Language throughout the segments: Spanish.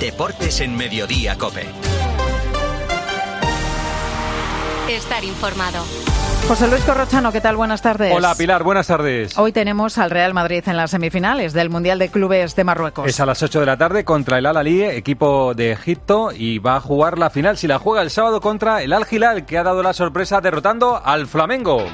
Deportes en Mediodía Cope. Estar informado. José Luis Corrochano, ¿qué tal? Buenas tardes. Hola Pilar, buenas tardes. Hoy tenemos al Real Madrid en las semifinales del Mundial de Clubes de Marruecos. Es a las 8 de la tarde contra el Al-Ali, equipo de Egipto, y va a jugar la final si la juega el sábado contra el Al-Hilal, que ha dado la sorpresa derrotando al Flamengo.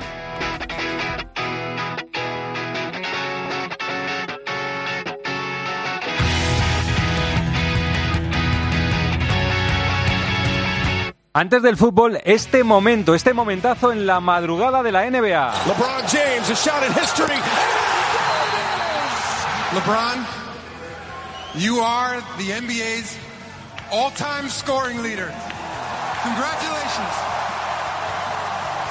Antes del fútbol, este momento, este momentazo en la madrugada de la NBA. LeBron James, a shot in history. LeBron, you are the NBA's all-time scoring leader. Congratulations.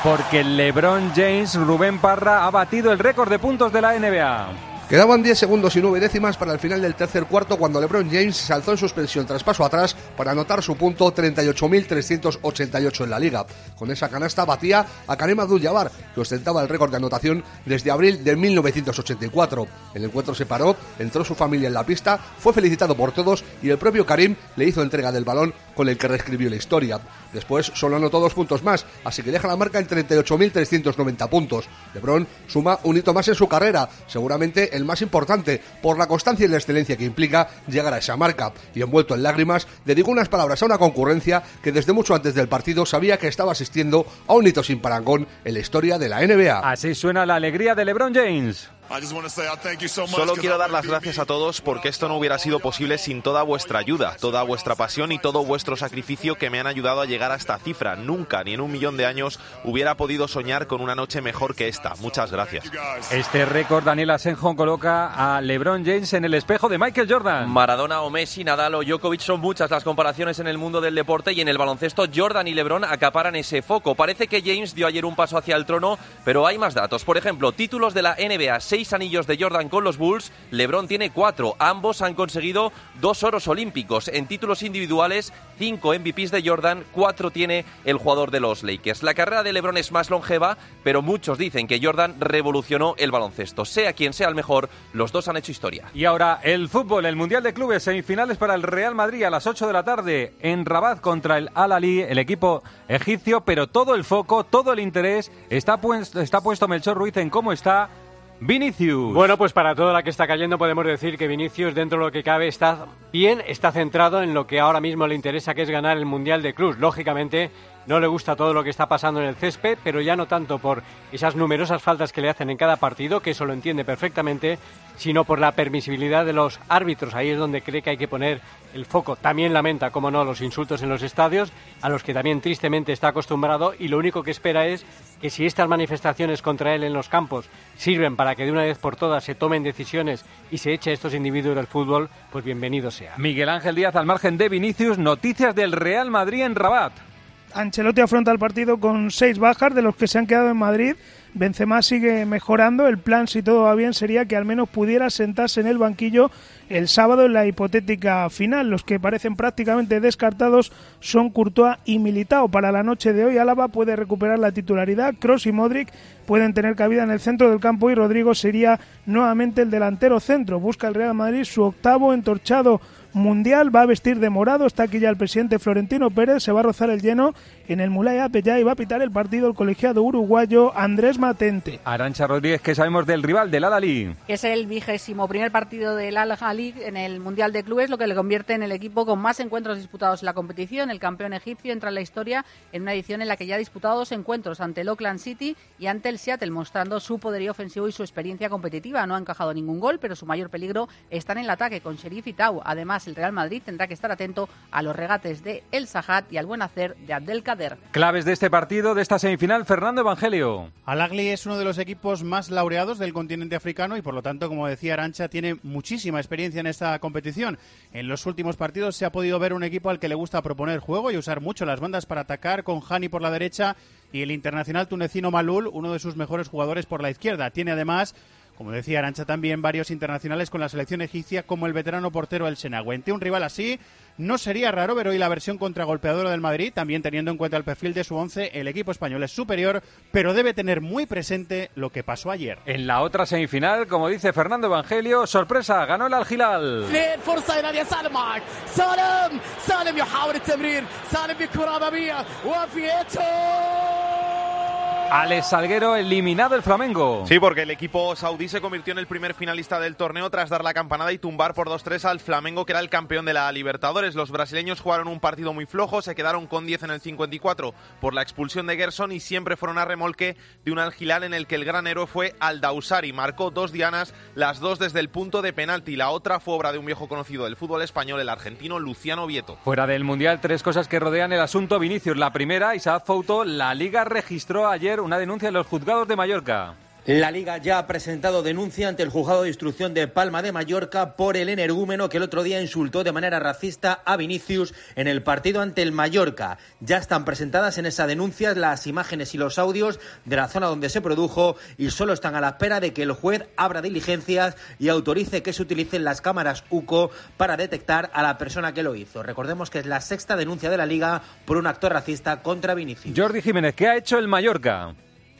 Porque LeBron James, Rubén Parra, ha batido el récord de puntos de la NBA. Quedaban 10 segundos y 9 décimas para el final del tercer cuarto cuando LeBron James se alzó en suspensión tras paso atrás para anotar su punto 38.388 en la liga. Con esa canasta batía a Karim Abdul-Jabbar, que ostentaba el récord de anotación desde abril de 1984. El encuentro se paró, entró su familia en la pista, fue felicitado por todos y el propio Karim le hizo entrega del balón con el que reescribió la historia. Después solo anotó dos puntos más, así que deja la marca en 38.390 puntos. LeBron suma un hito más en su carrera, seguramente el más importante, por la constancia y la excelencia que implica llegar a esa marca. Y envuelto en lágrimas, dedicó unas palabras a una concurrencia que desde mucho antes del partido sabía que estaba asistiendo a un hito sin parangón en la historia de la NBA. Así suena la alegría de LeBron James. Solo quiero dar las gracias a todos porque esto no hubiera sido posible sin toda vuestra ayuda, toda vuestra pasión y todo vuestro sacrificio que me han ayudado a llegar a esta cifra. Nunca, ni en un millón de años, hubiera podido soñar con una noche mejor que esta. Muchas gracias. Este récord, Daniel Asenjo coloca a LeBron James en el espejo de Michael Jordan. Maradona o Messi, Nadal o Djokovic son muchas las comparaciones en el mundo del deporte y en el baloncesto Jordan y LeBron acaparan ese foco. Parece que James dio ayer un paso hacia el trono, pero hay más datos. Por ejemplo, títulos de la NBA, seis anillos de Jordan con los Bulls, LeBron tiene cuatro. Ambos han conseguido dos oros olímpicos. En títulos individuales, cinco MVPs de Jordan, cuatro tiene el jugador de los Lakers. La carrera de LeBron es más longeva, pero muchos dicen que Jordan revolucionó el baloncesto. Sea quien sea el mejor, los dos han hecho historia. Y ahora el fútbol, el Mundial de Clubes, semifinales para el Real Madrid a las 8 de la tarde en Rabat contra el Al-Ali, el equipo egipcio, pero todo el foco, todo el interés está, está puesto Melchor Ruiz en cómo está Vinicius. Bueno, pues para toda la que está cayendo podemos decir que Vinicius dentro de lo que cabe está bien, está centrado en lo que ahora mismo le interesa, que es ganar el Mundial de Cruz. Lógicamente no le gusta todo lo que está pasando en el césped, pero ya no tanto por esas numerosas faltas que le hacen en cada partido, que eso lo entiende perfectamente, sino por la permisibilidad de los árbitros. Ahí es donde cree que hay que poner el foco. También lamenta, como no, los insultos en los estadios, a los que también tristemente está acostumbrado y lo único que espera es que si estas manifestaciones contra él en los campos sirven para que de una vez por todas se tomen decisiones y se eche a estos individuos del fútbol, pues bienvenido sea. Miguel Ángel Díaz al margen de Vinicius, noticias del Real Madrid en Rabat. Ancelotti afronta el partido con seis bajas de los que se han quedado en Madrid. Benzema sigue mejorando. El plan, si todo va bien, sería que al menos pudiera sentarse en el banquillo el sábado en la hipotética final. Los que parecen prácticamente descartados son Courtois y Militao. Para la noche de hoy, Álava puede recuperar la titularidad. Cross y Modric pueden tener cabida en el centro del campo y Rodrigo sería nuevamente el delantero centro. Busca el Real Madrid su octavo entorchado mundial, va a vestir de morado, está aquí ya el presidente Florentino Pérez, se va a rozar el lleno en el Mulay Apellá y va a pitar el partido el colegiado uruguayo Andrés Matente. Arancha Rodríguez, ¿qué sabemos del rival del Al-Ali? Es el vigésimo primer partido del Al-Ali en el Mundial de Clubes, lo que le convierte en el equipo con más encuentros disputados en la competición. El campeón egipcio entra en la historia en una edición en la que ya ha disputado dos encuentros ante el Oakland City y ante el Seattle, mostrando su poderío ofensivo y su experiencia competitiva. No ha encajado ningún gol, pero su mayor peligro está en el ataque con Sheriff y Tau. Además, el Real Madrid tendrá que estar atento a los regates de El Sajat y al buen hacer de Abdelkader. Claves de este partido, de esta semifinal, Fernando Evangelio. Al-Agli es uno de los equipos más laureados del continente africano y por lo tanto, como decía Arancha, tiene muchísima experiencia en esta competición. En los últimos partidos se ha podido ver un equipo al que le gusta proponer juego y usar mucho las bandas para atacar con Hani por la derecha y el internacional tunecino Malul, uno de sus mejores jugadores por la izquierda. Tiene además como decía Arancha también, varios internacionales con la selección egipcia, como el veterano portero El Senagüente. Un rival así no sería raro ver hoy la versión contragolpeadora del Madrid, también teniendo en cuenta el perfil de su once, el equipo español es superior, pero debe tener muy presente lo que pasó ayer. En la otra semifinal, como dice Fernando Evangelio, sorpresa, ganó el Al-Hilal. Alex Salguero eliminado el Flamengo. Sí, porque el equipo saudí se convirtió en el primer finalista del torneo tras dar la campanada y tumbar por 2-3 al Flamengo, que era el campeón de la Libertadores. Los brasileños jugaron un partido muy flojo, se quedaron con 10 en el 54 por la expulsión de Gerson y siempre fueron a remolque de un Algilal en el que el gran héroe fue Aldausari. Marcó dos dianas, las dos desde el punto de penalti. La otra fue obra de un viejo conocido del fútbol español, el argentino Luciano Vieto. Fuera del Mundial, tres cosas que rodean el asunto Vinicius. La primera, Isaac Fouto, la Liga registró ayer una denuncia en los juzgados de Mallorca. La Liga ya ha presentado denuncia ante el juzgado de instrucción de Palma de Mallorca por el energúmeno que el otro día insultó de manera racista a Vinicius en el partido ante el Mallorca. Ya están presentadas en esa denuncia las imágenes y los audios de la zona donde se produjo y solo están a la espera de que el juez abra diligencias y autorice que se utilicen las cámaras UCO para detectar a la persona que lo hizo. Recordemos que es la sexta denuncia de la Liga por un acto racista contra Vinicius. Jordi Jiménez, ¿qué ha hecho el Mallorca?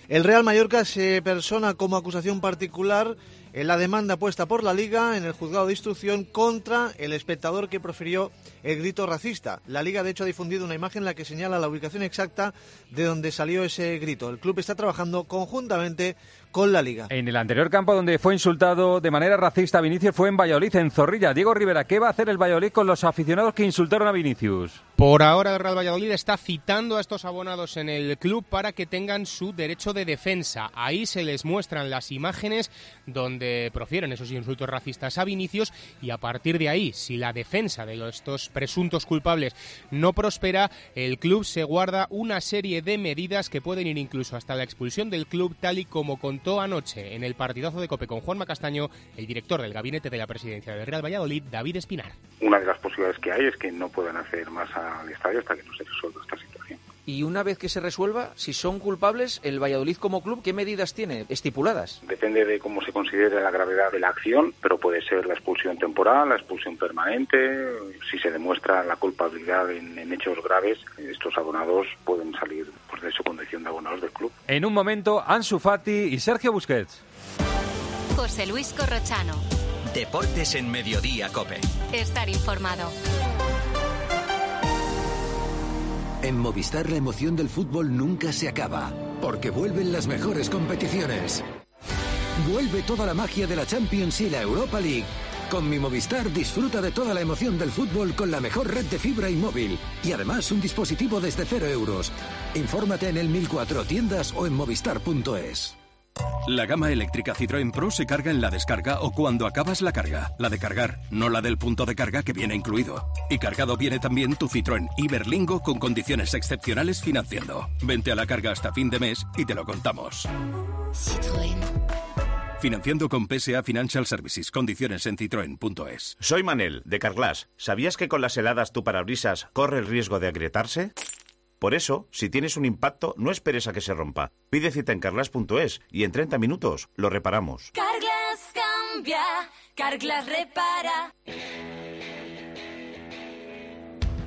El Real Mallorca se persona como acusación particular en la demanda puesta por la Liga en el juzgado de instrucción contra el espectador que profirió el grito racista. La Liga, de hecho, ha difundido una imagen en la que señala la ubicación exacta de donde salió ese grito. El club está trabajando conjuntamente con la Liga. En el anterior campo donde fue insultado de manera racista Vinicius fue en Valladolid, en Zorrilla. Diego Rivera, ¿qué va a hacer el Valladolid con los aficionados que insultaron a Vinicius? Por ahora el Real Valladolid está citando a estos abonados en el club para que tengan su derecho de defensa. Ahí se les muestran las imágenes donde profieren esos insultos racistas a Vinicius y a partir de ahí, si la defensa de estos presuntos culpables no prospera, el club se guarda una serie de medidas que pueden ir incluso hasta la expulsión del club tal y como con anoche en el partidazo de Cope con Juanma Castaño el director del gabinete de la presidencia del Real Valladolid, David Espinar. Una de las posibilidades que hay es que no puedan hacer más al estadio hasta que no se resuelva esta. Y una vez que se resuelva, si son culpables, el Valladolid como club, ¿qué medidas tiene estipuladas? Depende de cómo se considere la gravedad de la acción, pero puede ser la expulsión temporal, la expulsión permanente. Si se demuestra la culpabilidad en, hechos graves, estos abonados pueden salir pues, de su condición de abonados del club. En un momento, Ansu Fati y Sergio Busquets. José Luis Corrochano. Deportes en Mediodía, Cope. Estar informado. En Movistar la emoción del fútbol nunca se acaba, porque vuelven las mejores competiciones. Vuelve toda la magia de la Champions y la Europa League. Con mi Movistar disfruta de toda la emoción del fútbol con la mejor red de fibra y móvil. Y además un dispositivo desde cero euros. Infórmate en el 1004 tiendas o en movistar.es. La gama eléctrica Citroën Pro se carga en la descarga o cuando acabas la carga. La de cargar, no la del punto de carga que viene incluido. Y cargado viene también tu Citroën Iberlingo con condiciones excepcionales financiando. Vente a la carga hasta fin de mes y te lo contamos. Citroën. Financiando con PSA Financial Services. Condiciones en citroen.es. Soy Manel, de Carglass. ¿Sabías que con las heladas tu parabrisas corre el riesgo de agrietarse? Por eso, si tienes un impacto, no esperes a que se rompa. Pide cita en carglass.es y en 30 minutos lo reparamos. Carglass cambia, Carglass repara.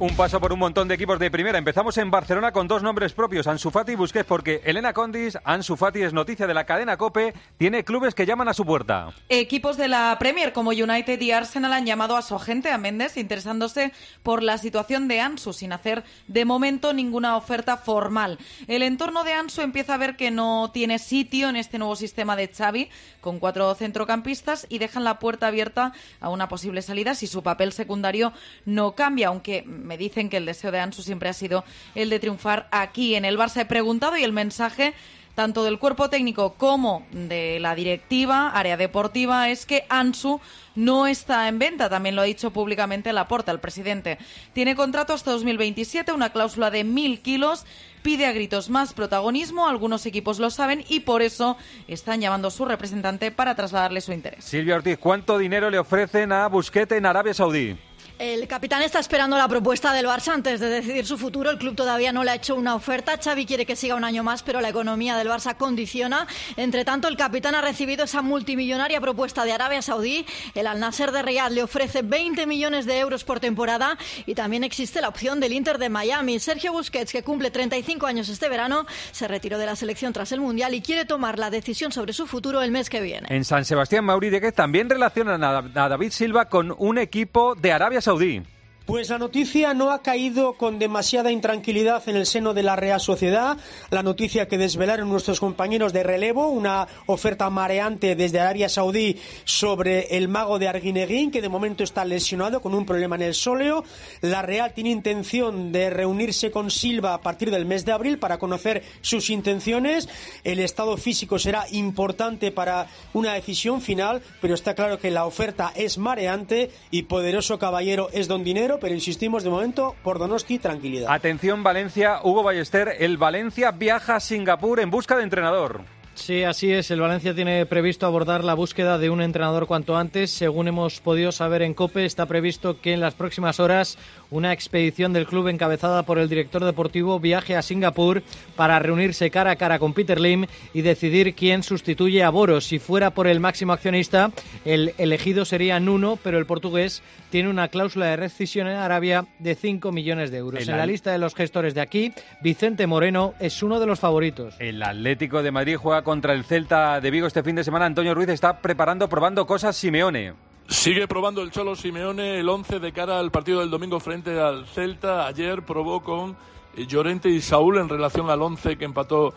Un paso por un montón de equipos de primera. Empezamos en Barcelona con dos nombres propios, Ansu Fati y Busquets, porque Elena Condis, Ansu Fati es noticia de la cadena COPE, tiene clubes que llaman a su puerta. Equipos de la Premier como United y Arsenal han llamado a su agente, a Méndez, interesándose por la situación de Ansu, sin hacer de momento ninguna oferta formal. El entorno de Ansu empieza a ver que no tiene sitio en este nuevo sistema de Xavi, con cuatro centrocampistas, y dejan la puerta abierta a una posible salida si su papel secundario no cambia, aunque me dicen que el deseo de Ansu siempre ha sido el de triunfar aquí en el Barça. He preguntado y el mensaje tanto del cuerpo técnico como de la directiva, área deportiva, es que Ansu no está en venta. También lo ha dicho públicamente Laporta, el presidente. Tiene contrato hasta 2027, una cláusula de mil kilos. Pide a gritos más protagonismo, algunos equipos lo saben y por eso están llamando a su representante para trasladarle su interés. Silvia Ortiz, ¿cuánto dinero le ofrecen a Busquete en Arabia Saudí? El capitán está esperando la propuesta del Barça antes de decidir su futuro. El club todavía no le ha hecho una oferta. Xavi quiere que siga un año más, pero la economía del Barça condiciona. Entre tanto, el capitán ha recibido esa multimillonaria propuesta de Arabia Saudí. El Al Nasser de Riyadh le ofrece 20 millones de euros por temporada y también existe la opción del Inter de Miami. Sergio Busquets, que cumple 35 años este verano, se retiró de la selección tras el Mundial y quiere tomar la decisión sobre su futuro el mes que viene. En San Sebastián, Mauri que también relacionan a David Silva con un equipo de Arabia Saudí. Saudí. Pues la noticia no ha caído con demasiada intranquilidad en el seno de la Real Sociedad. La noticia que desvelaron nuestros compañeros de relevo, una oferta mareante desde Arabia Saudí sobre el mago de Arguineguín, que de momento está lesionado con un problema en el sóleo. La Real tiene intención de reunirse con Silva a partir del mes de abril para conocer sus intenciones. El estado físico será importante para una decisión final, pero está claro que la oferta es mareante y poderoso caballero es don dinero pero insistimos de momento por Donosti, tranquilidad. Atención Valencia, Hugo Ballester, el Valencia viaja a Singapur en busca de entrenador. Sí, así es. El Valencia tiene previsto abordar la búsqueda de un entrenador cuanto antes. Según hemos podido saber en COPE, está previsto que en las próximas horas una expedición del club encabezada por el director deportivo viaje a Singapur para reunirse cara a cara con Peter Lim y decidir quién sustituye a Boros. Si fuera por el máximo accionista, el elegido sería Nuno, pero el portugués tiene una cláusula de rescisión en Arabia de 5 millones de euros. En la lista de los gestores de aquí, Vicente Moreno es uno de los favoritos. El Atlético de Madrid juega contra el Celta de Vigo este fin de semana. Antonio Ruiz está preparando, probando cosas Simeone. Sigue probando el Cholo Simeone el 11 de cara al partido del domingo frente al Celta. Ayer probó con Llorente y Saúl en relación al 11 que empató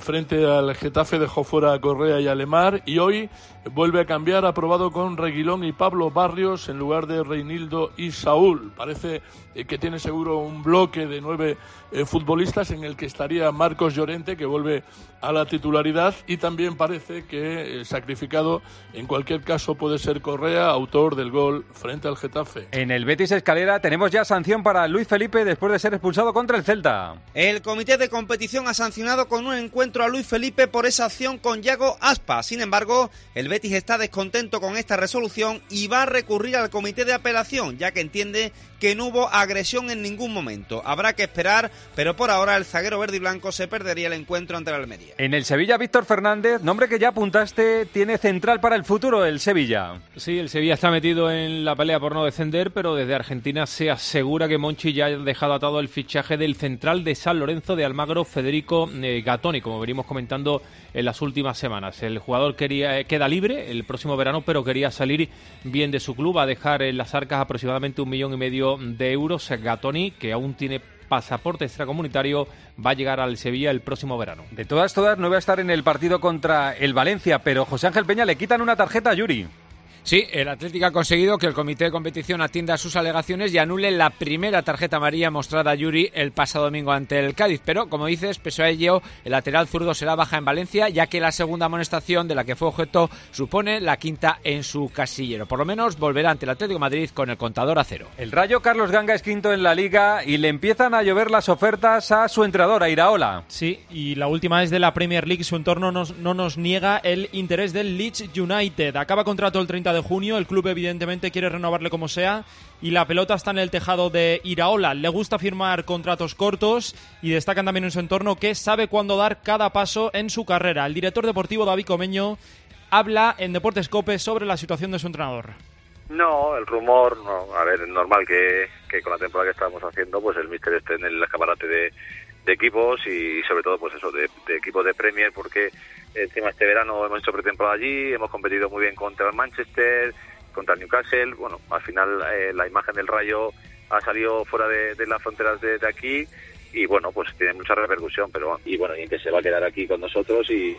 frente al Getafe dejó fuera a Correa y Alemar y hoy vuelve a cambiar, ha probado con Reguilón y Pablo Barrios en lugar de Reinildo y Saúl. Parece eh, que tiene seguro un bloque de nueve eh, futbolistas en el que estaría Marcos Llorente, que vuelve a la titularidad, y también parece que sacrificado en cualquier caso puede ser Correa, autor del gol frente al Getafe. En el Betis Escalera tenemos ya sanción para Luis Felipe después de ser expulsado contra el Celta. El comité de competición ha sancionado con un encuentro encuentro a Luis Felipe por esa acción con Yago Aspa. Sin embargo, el Betis está descontento con esta resolución y va a recurrir al comité de apelación, ya que entiende que no hubo agresión en ningún momento. Habrá que esperar, pero por ahora el zaguero verde y blanco se perdería el encuentro ante el Almería. En el Sevilla, Víctor Fernández, nombre que ya apuntaste, tiene central para el futuro el Sevilla. Sí, el Sevilla está metido en la pelea por no descender, pero desde Argentina se asegura que Monchi ya ha dejado atado el fichaje del central de San Lorenzo de Almagro, Federico eh, Gatoni, como venimos comentando en las últimas semanas. El jugador quería, eh, queda libre el próximo verano, pero quería salir bien de su club, a dejar en las arcas aproximadamente un millón y medio de euros. Gatoni, que aún tiene pasaporte extracomunitario, va a llegar al Sevilla el próximo verano. De todas, todas, no va a estar en el partido contra el Valencia, pero José Ángel Peña le quitan una tarjeta a Yuri. Sí, el Atlético ha conseguido que el comité de competición atienda sus alegaciones y anule la primera tarjeta amarilla mostrada a Yuri el pasado domingo ante el Cádiz. Pero, como dices, pese a ello, el lateral zurdo será baja en Valencia, ya que la segunda amonestación de la que fue objeto supone la quinta en su casillero. Por lo menos volverá ante el Atlético Madrid con el contador a cero. El Rayo Carlos Ganga es quinto en la liga y le empiezan a llover las ofertas a su entrenador, a Iraola. Sí, y la última es de la Premier League. Su entorno no nos niega el interés del Leeds United. Acaba contrato el 30 de junio. El club evidentemente quiere renovarle como sea y la pelota está en el tejado de Iraola. Le gusta firmar contratos cortos y destacan también en su entorno que sabe cuándo dar cada paso en su carrera. El director deportivo David Comeño habla en Deportes Cope sobre la situación de su entrenador. No, el rumor, no. A ver, es normal que, con la temporada que estamos haciendo, pues el míster esté en el escaparate de, equipos y sobre todo, pues eso, de, de equipos de Premier, porque Encima este verano hemos hecho pretemporada allí, hemos competido muy bien contra el Manchester, contra el Newcastle. Bueno, al final eh, la imagen del Rayo ha salido fuera de, las fronteras de, aquí y bueno, pues tiene mucha repercusión, pero y bueno, y que se va a quedar aquí con nosotros y,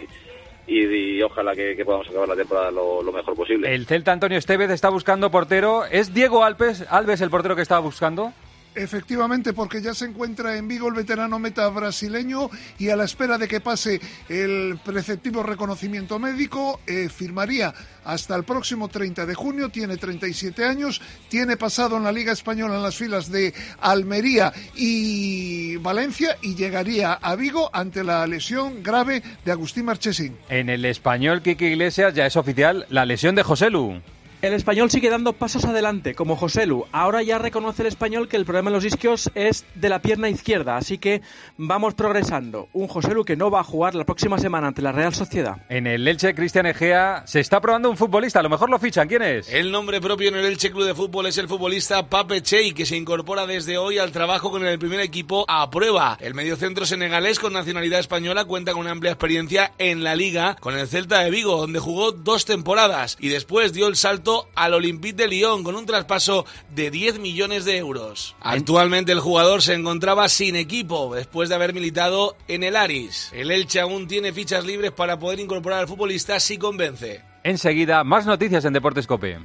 y, ojalá que, podamos acabar la temporada lo, lo, mejor posible. El Celta Antonio Estevez está buscando portero. ¿Es Diego Alves, Alves el portero que estaba buscando? Efectivamente, porque ya se encuentra en Vigo el veterano meta brasileño y a la espera de que pase el preceptivo reconocimiento médico, eh, firmaría hasta el próximo 30 de junio, tiene 37 años, tiene pasado en la Liga Española en las filas de Almería y Valencia y llegaría a Vigo ante la lesión grave de Agustín Marchesín. En el español, Kiki Iglesias ya es oficial la lesión de José Lu. El español sigue dando pasos adelante, como José Lu. Ahora ya reconoce el español que el problema en los isquios es de la pierna izquierda, así que vamos progresando. Un José Lu que no va a jugar la próxima semana ante la Real Sociedad. En el Elche, Cristian Egea se está probando un futbolista. A lo mejor lo fichan. ¿Quién es? El nombre propio en el Elche Club de Fútbol es el futbolista Pape Chey, que se incorpora desde hoy al trabajo con el primer equipo a prueba. El mediocentro senegalés con nacionalidad española cuenta con una amplia experiencia en la liga con el Celta de Vigo, donde jugó dos temporadas y después dio el salto al Olympique de Lyon con un traspaso de 10 millones de euros. Actualmente el jugador se encontraba sin equipo después de haber militado en el Aris. El Elche aún tiene fichas libres para poder incorporar al futbolista si convence. Enseguida, más noticias en Deportes Cope.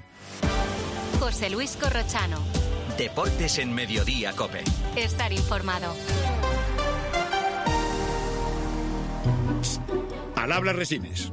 José Luis Corrochano. Deportes en Mediodía Cope. Estar informado. Al habla Resines.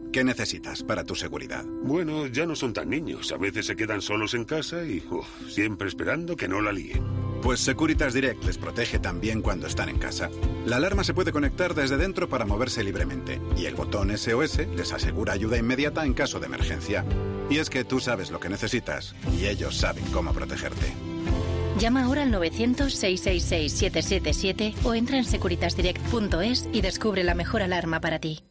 ¿Qué necesitas para tu seguridad? Bueno, ya no son tan niños. A veces se quedan solos en casa y uf, siempre esperando que no la líen. Pues Securitas Direct les protege también cuando están en casa. La alarma se puede conectar desde dentro para moverse libremente y el botón SOS les asegura ayuda inmediata en caso de emergencia. Y es que tú sabes lo que necesitas y ellos saben cómo protegerte. Llama ahora al 900-666-777 o entra en securitasdirect.es y descubre la mejor alarma para ti.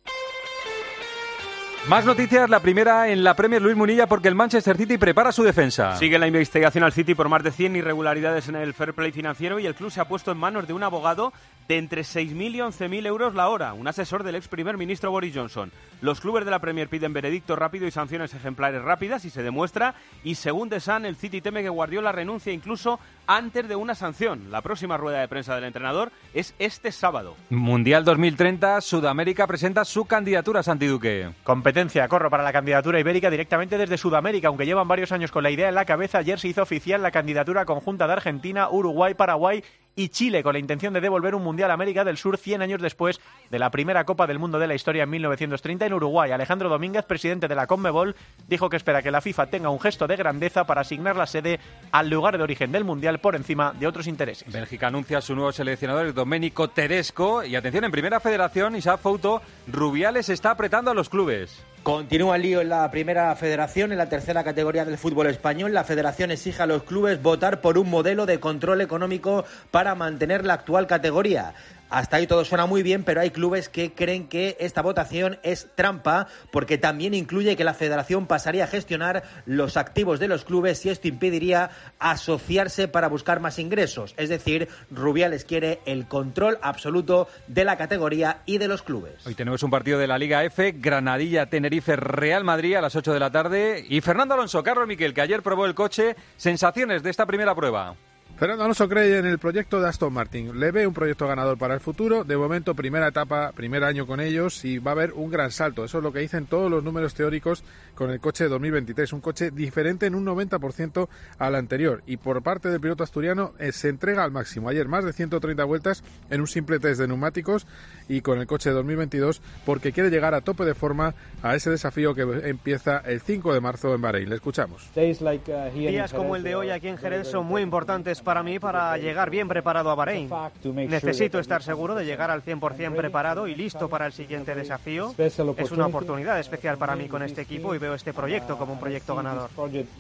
Más noticias, la primera en la Premier Luis Munilla porque el Manchester City prepara su defensa. Sigue la investigación al City por más de 100 irregularidades en el fair play financiero y el club se ha puesto en manos de un abogado de entre 6.000 y 11.000 euros la hora, un asesor del ex primer ministro Boris Johnson. Los clubes de la Premier piden veredicto rápido y sanciones ejemplares rápidas y se demuestra y según The Sun el City teme que Guardiola renuncie incluso antes de una sanción. La próxima rueda de prensa del entrenador es este sábado. Mundial 2030, Sudamérica presenta su candidatura a Santiduque. Competencia, corro para la candidatura ibérica directamente desde Sudamérica, aunque llevan varios años con la idea en la cabeza, ayer se hizo oficial la candidatura conjunta de Argentina, Uruguay, Paraguay y Chile con la intención de devolver un Mundial a América del Sur 100 años después de la primera Copa del Mundo de la historia en 1930 en Uruguay. Alejandro Domínguez, presidente de la CONMEBOL, dijo que espera que la FIFA tenga un gesto de grandeza para asignar la sede al lugar de origen del Mundial por encima de otros intereses. Bélgica anuncia a su nuevo seleccionador, Domenico Tedesco. Y atención, en primera federación, Isaac Fouto, Rubiales está apretando a los clubes. Continúa el lío en la primera federación, en la tercera categoría del fútbol español. La federación exige a los clubes votar por un modelo de control económico para mantener la actual categoría. Hasta ahí todo suena muy bien, pero hay clubes que creen que esta votación es trampa porque también incluye que la federación pasaría a gestionar los activos de los clubes y esto impediría asociarse para buscar más ingresos. Es decir, Rubiales quiere el control absoluto de la categoría y de los clubes. Hoy tenemos un partido de la Liga F, Granadilla, Tenerife, Real Madrid a las 8 de la tarde y Fernando Alonso, Carlos Miquel, que ayer probó el coche. Sensaciones de esta primera prueba. Fernando Alonso cree en el proyecto de Aston Martin. Le ve un proyecto ganador para el futuro. De momento, primera etapa, primer año con ellos y va a haber un gran salto. Eso es lo que dicen todos los números teóricos con el coche de 2023. Un coche diferente en un 90% al anterior. Y por parte del piloto asturiano eh, se entrega al máximo. Ayer más de 130 vueltas en un simple test de neumáticos y con el coche de 2022 porque quiere llegar a tope de forma a ese desafío que empieza el 5 de marzo en Bahrein. Le escuchamos. Días como el de hoy aquí en Jerez son muy importantes para mí para llegar bien preparado a Bahrein. Necesito estar seguro de llegar al 100% preparado y listo para el siguiente desafío. Es una oportunidad especial para mí con este equipo y veo este proyecto como un proyecto ganador.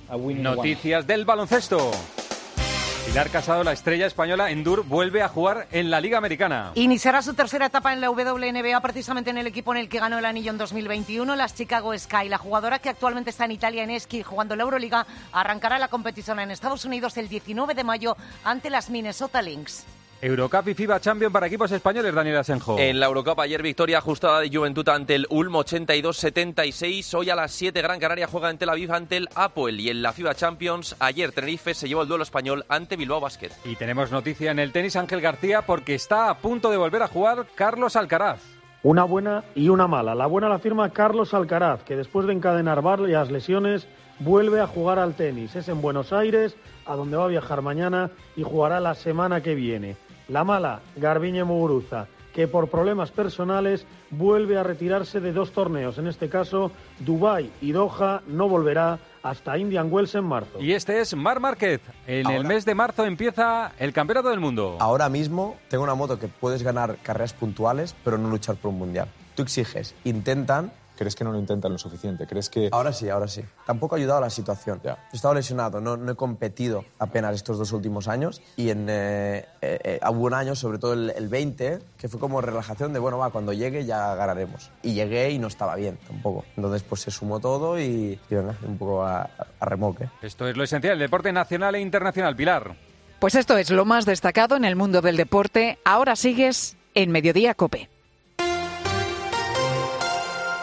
Noticias del baloncesto. Pilar Casado, la estrella española Endur, vuelve a jugar en la Liga Americana. Iniciará su tercera etapa en la WNBA, precisamente en el equipo en el que ganó el anillo en 2021, las Chicago Sky. La jugadora que actualmente está en Italia en esquí jugando la Euroliga arrancará la competición en Estados Unidos el 19 de mayo ante las Minnesota Lynx. Eurocup y FIBA Champion para equipos españoles, Daniel Asenjo. En la Eurocup ayer victoria ajustada de Juventud ante el Ulm 82-76. Hoy a las 7 Gran Canaria juega en Tel Aviv ante el Apoel y en la FIBA Champions ayer Tenerife se llevó el duelo español ante Bilbao Basket. Y tenemos noticia en el tenis Ángel García porque está a punto de volver a jugar Carlos Alcaraz. Una buena y una mala. La buena la firma Carlos Alcaraz, que después de encadenar varias lesiones vuelve a jugar al tenis. Es en Buenos Aires, a donde va a viajar mañana y jugará la semana que viene. La mala, Garbiñe Muguruza, que por problemas personales vuelve a retirarse de dos torneos, en este caso Dubái y Doha, no volverá hasta Indian Wells en marzo. Y este es Mar Márquez. En el mes de marzo empieza el Campeonato del Mundo. Ahora mismo tengo una moto que puedes ganar carreras puntuales, pero no luchar por un mundial. Tú exiges, intentan ¿Crees que no lo intentan lo suficiente? ¿Crees que...? Ahora sí, ahora sí. Tampoco ha ayudado la situación. He estado lesionado, no, no, he competido apenas estos dos últimos años y en eh, eh, hubo un año, sobre todo el, 20, que fue como relajación de, bueno, va, cuando llegue ya ganaremos. Y llegué y no estaba bien tampoco. Entonces pues se sumó todo y, venga, un poco a, a remoque. Esto es lo esencial, el deporte nacional e internacional. Pilar. Pues esto es lo más destacado en el mundo del deporte. Ahora sigues en Mediodía Cope.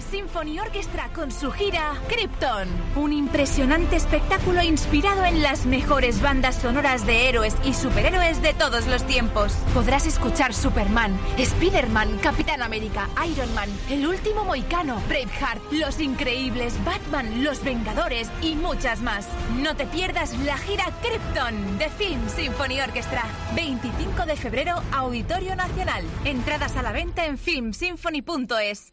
Symphony Orchestra con su gira Krypton. Un impresionante espectáculo inspirado en las mejores bandas sonoras de héroes y superhéroes de todos los tiempos. Podrás escuchar Superman, Spider-Man, Capitán América, Iron Man, El último Moicano, Braveheart, Los Increíbles, Batman, Los Vengadores y muchas más. No te pierdas la gira Krypton de Film Symphony Orchestra. 25 de febrero, Auditorio Nacional. Entradas a la venta en filmsymphony.es.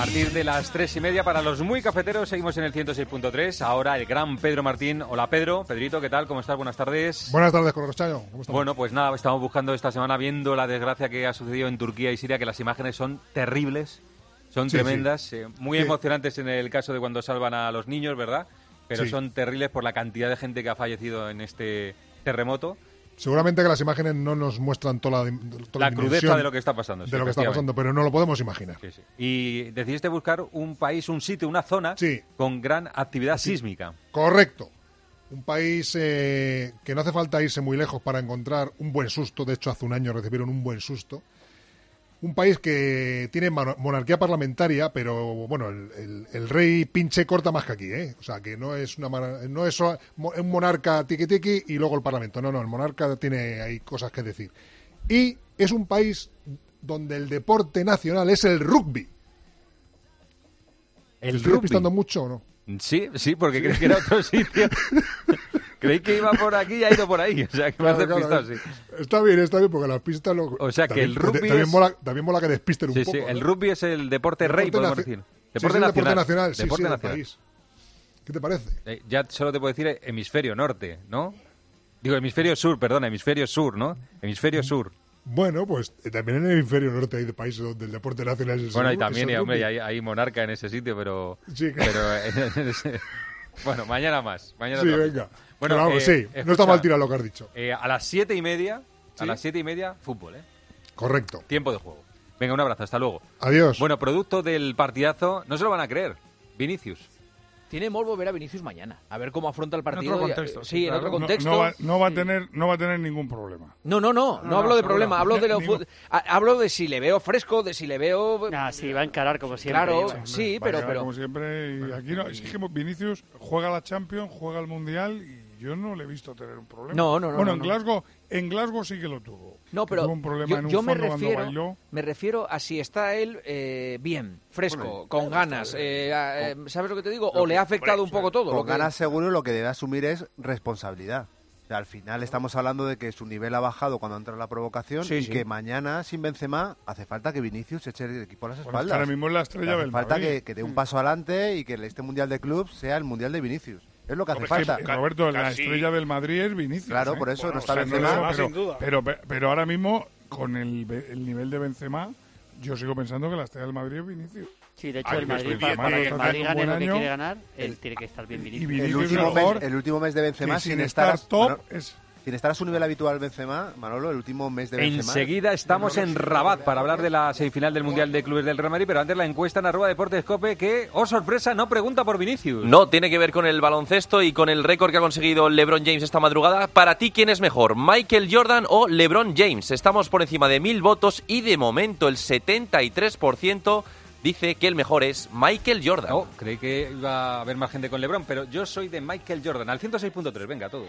Partir de las tres y media, para los muy cafeteros, seguimos en el 106.3. Ahora el gran Pedro Martín. Hola Pedro, Pedrito, ¿qué tal? ¿Cómo estás? Buenas tardes. Buenas tardes, Corrochano. ¿Cómo estás? Bueno, pues nada, estamos buscando esta semana, viendo la desgracia que ha sucedido en Turquía y Siria, que las imágenes son terribles, son tremendas, eh, muy emocionantes en el caso de cuando salvan a los niños, ¿verdad? Pero son terribles por la cantidad de gente que ha fallecido en este terremoto. Seguramente que las imágenes no nos muestran toda la, la, crudeza de lo que está pasando. De lo que está pasando, pero no lo podemos imaginar. y decidiste buscar un país, un sitio, una zona con gran actividad sísmica. Correcto. Un país eh, que no hace falta irse muy lejos para encontrar un buen susto. De hecho, hace un año recibieron un buen susto un país que tiene monarquía parlamentaria, pero bueno, el, rey pinche corta más que aquí, ¿eh? O sea, que no es una no es un monarca tiki tiki y luego el parlamento. No, no, el monarca tiene ahí cosas que decir. Y es un país donde el deporte nacional es el rugby. ¿El rugby? pistando mucho o no? Sí, sí, porque crees que era otro sitio. Creí que iba por aquí y ha ido por ahí. O sea, que me hace claro, sí. Está bien, está bien, porque las pistas lo. O sea, que el rugby. También, mola, también mola que despisten un sí, poco. Sí, el rugby es el deporte rey, podemos decir. Deporte sí, nacional. Deporte nacional, sí, deporte nacional. País. ¿Qué te parece? Eh, ya solo te puedo decir hemisferio norte, ¿no? Digo, hemisferio sur, perdón, hemisferio sur, ¿no? Hemisferio sur. Bueno, pues eh, también en el hemisferio norte hay países donde el deporte nacional es el Bueno, y también, y, hombre, hay, hay, monarca en ese sitio, pero... Sí, pero en ese, bueno, mañana más. Mañana sí, venga. Bueno, Pero vamos, eh, sí, no está mal tirado lo que has dicho. Eh, a las siete y media, a las siete y media, fútbol, ¿eh? Correcto. Tiempo de juego. Venga, un abrazo, hasta luego. Adiós. Bueno, producto del partidazo, no se lo van a creer. Vinicius. Tiene morbo ver a Vinicius mañana, a ver cómo afronta el partido. En otro contexto. Sí, en otro contexto. No, va, a tener, no va a tener ningún problema. No, no, no, no, hablo de problema, hablo de lo, hablo de si le veo fresco, de si le veo. Ah, sí, va a encarar como siempre. Claro, sí, pero, pero. Como siempre, aquí no, es que Vinicius juega la Champions, juega el Mundial y yo no le he visto tener un problema. No, no, no. Bueno, en Glasgow, en Glasgow sí que lo tuvo. No, pero tuvo un problema en un yo me refiero, bailó. me refiero a si está él eh, bien, fresco, con ganas. Eh, eh, ¿Sabes lo que te digo? o le ha afectado un poco todo. Con lo que... ganas seguro lo que debe asumir es responsabilidad. O sea, al final estamos hablando de que su nivel ha bajado cuando entra la provocación y que mañana sin Benzema hace falta que Vinicius eche el equipo a las espaldas. Bueno, ahora mismo es la estrella hace del falta que dé un paso adelante y que este Mundial de Clubs sea el Mundial de Vinicius. Es lo que hace Hombre, es que, falta. Roberto, la estrella del Madrid es Vinicius. Claro, ¿eh? por eso no o está sea, Benzema. pero, sin duda. Pero, pero ahora mismo, con el, be- el nivel de Benzema, yo sigo pensando que la estrella del Madrid es Vinicius. Sí, de hecho, Ay, el Madrid, para, que está el Madrid gane lo que año. quiere ganar, él tiene que estar bien Vinicius. el, Vinicius último mejor mes, el último mes de Benzema sin, sin estar, estar top Manolo- es- sin estar a su nivel habitual Benzema, Manolo, el último mes de Benzema. Enseguida estamos en Rabat para hablar de la semifinal del Mundial de Clubes del Real Madrid, pero antes la encuesta en arroba Deportes Cope que, oh sorpresa, no pregunta por Vinicius. No, tiene que ver con el baloncesto y con el récord que ha conseguido LeBron James esta madrugada. Para ti, ¿quién es mejor? ¿Michael Jordan o LeBron James? Estamos por encima de mil votos y de momento el 73% dice que el mejor es Michael Jordan. No, creí que iba a haber más gente con LeBron, pero yo soy de Michael Jordan, al 106.3, venga, todos.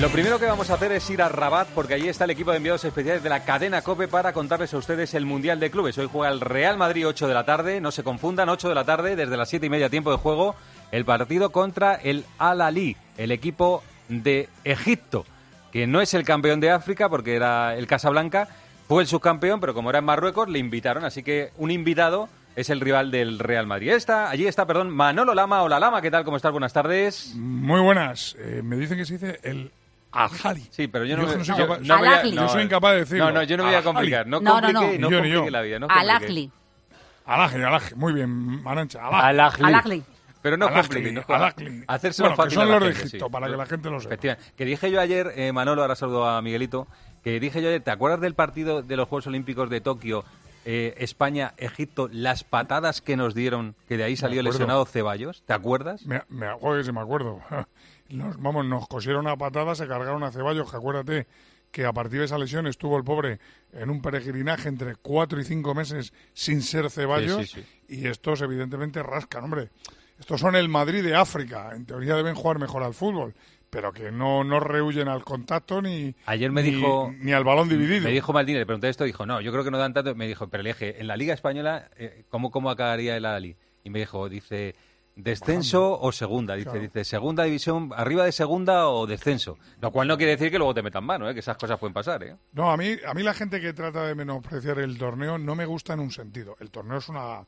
Lo primero que vamos a hacer es ir a Rabat porque allí está el equipo de enviados especiales de la cadena COPE para contarles a ustedes el Mundial de Clubes. Hoy juega el Real Madrid 8 de la tarde, no se confundan, 8 de la tarde desde las 7 y media tiempo de juego, el partido contra el Al-Ali, el equipo de Egipto, que no es el campeón de África porque era el Casablanca, fue el subcampeón, pero como era en Marruecos le invitaron, así que un invitado es el rival del Real Madrid. Está, allí está, perdón, Manolo Lama. Hola Lama, ¿qué tal? ¿Cómo estás? Buenas tardes. Muy buenas. Eh, me dicen que se dice el Al-Hali. Sí, pero yo no, me- no soy capaz, no voy a- yo soy incapaz de decirlo. No, no, yo no voy a complicar. No, No, no, complique, no. no yo, la vida. No Al complique. Agli. Al-Ahly, Al-Ahly. Muy bien, Marancha. Al Agli. Al Agli. Pero no Al-Ahly, complique. no. Hacérselo Bueno, que son los de Egipto, sí. para que la gente lo sepa. Que dije yo ayer, eh, Manolo, ahora saludo a Miguelito, que dije yo ayer, ¿te acuerdas del partido de los Juegos Olímpicos de Tokio, eh, España-Egipto, las patadas que nos dieron, que de ahí salió lesionado Ceballos? ¿Te acuerdas? Me, me, joder, si me acuerdo. Nos, vamos, nos cosieron a patadas, se cargaron a Ceballos, que acuérdate que a partir de esa lesión estuvo el pobre en un peregrinaje entre cuatro y cinco meses sin ser Ceballos. Sí, sí, Y estos evidentemente rascan, hombre. Estos son el Madrid de África. En teoría deben jugar mejor al fútbol, pero que no, no rehuyen al contacto ni, Ayer me ni- dijo... ni al balón dividido. Me dijo Maldini, le pregunté esto, dijo, no, yo creo que no dan tanto. Me dijo, pero le dije, en la Liga Española, eh, ¿cómo, ¿cómo acabaría el Ali? Y me dijo, dice, ¿descenso o segunda? Dice, Claro. dice, segunda división, arriba de segunda o descenso. Lo cual no quiere decir que luego te metan mano, ¿eh? que esas cosas pueden pasar. ¿eh? No, a mí, a mí la gente que trata de menospreciar el torneo no me gusta en un sentido. El torneo es una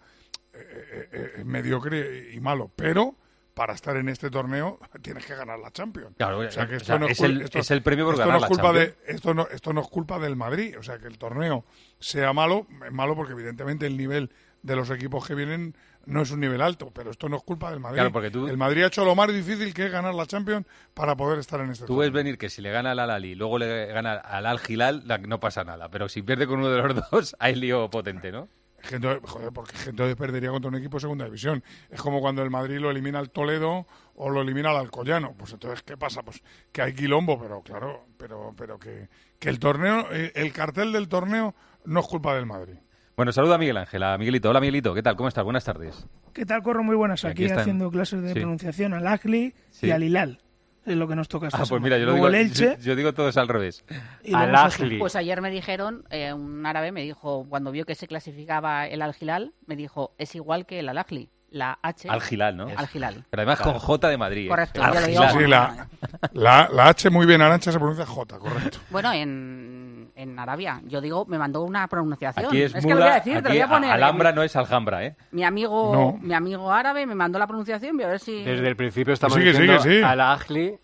eh, eh, eh, mediocre y malo, pero para estar en este torneo tienes que ganar la Champions. Claro, o sea que o esto sea, no es cul- el- esto- es el premio por esto ganar no es la culpa de esto no esto no es culpa del Madrid, o sea que el torneo sea malo, es malo porque evidentemente el nivel de los equipos que vienen no es un nivel alto, pero esto no es culpa del Madrid. Claro, porque tú- El Madrid ha hecho lo más difícil que es ganar la Champions para poder estar en este Tú ves venir que si le gana al Al-Ali, luego le gana al Al-Hilal, la- no pasa nada. Pero si pierde con uno de los dos, hay lío potente, ¿no? Entonces- joder, porque es que entonces perdería contra un equipo de segunda división. Es como cuando el Madrid lo elimina al Toledo o lo elimina al Alcoyano. Pues entonces, ¿qué pasa? Pues que hay quilombo, pero claro, pero, pero que, que el torneo, eh, el cartel del torneo no es culpa del Madrid. Bueno, saluda a Miguel Ángel, a Miguelito. Hola, Miguelito, ¿qué tal? ¿Cómo estás? Buenas tardes. ¿Qué tal, Corro? Muy buenas. Aquí, haciendo clases de Sí. pronunciación al Agli Sí. y al Hilal. Es lo que nos toca esta Ah, pues semana. mira, yo lo digo, yo, yo digo todo es al revés. Luego nosotros. Pues ayer me dijeron, eh, un árabe me dijo, cuando vio que se clasificaba el Al-Hilal, me dijo, es igual que el Al-Ahli. La H. Al Gilal, ¿no? Al Gilal. Pero además Claro. con J de Madrid. ¿eh? Correcto, Al yo lo digo Gilal. Sí, la, La, la H muy bien arancha se pronuncia J, correcto. Bueno, en, en Arabia. Yo digo, me mandó una pronunciación. Es, que lo voy a decir, te lo voy a poner. Alhambra no es Alhambra, ¿eh? Mi amigo, mi amigo árabe me mandó la pronunciación, voy a ver si... Desde el principio estamos sí, al-Ahli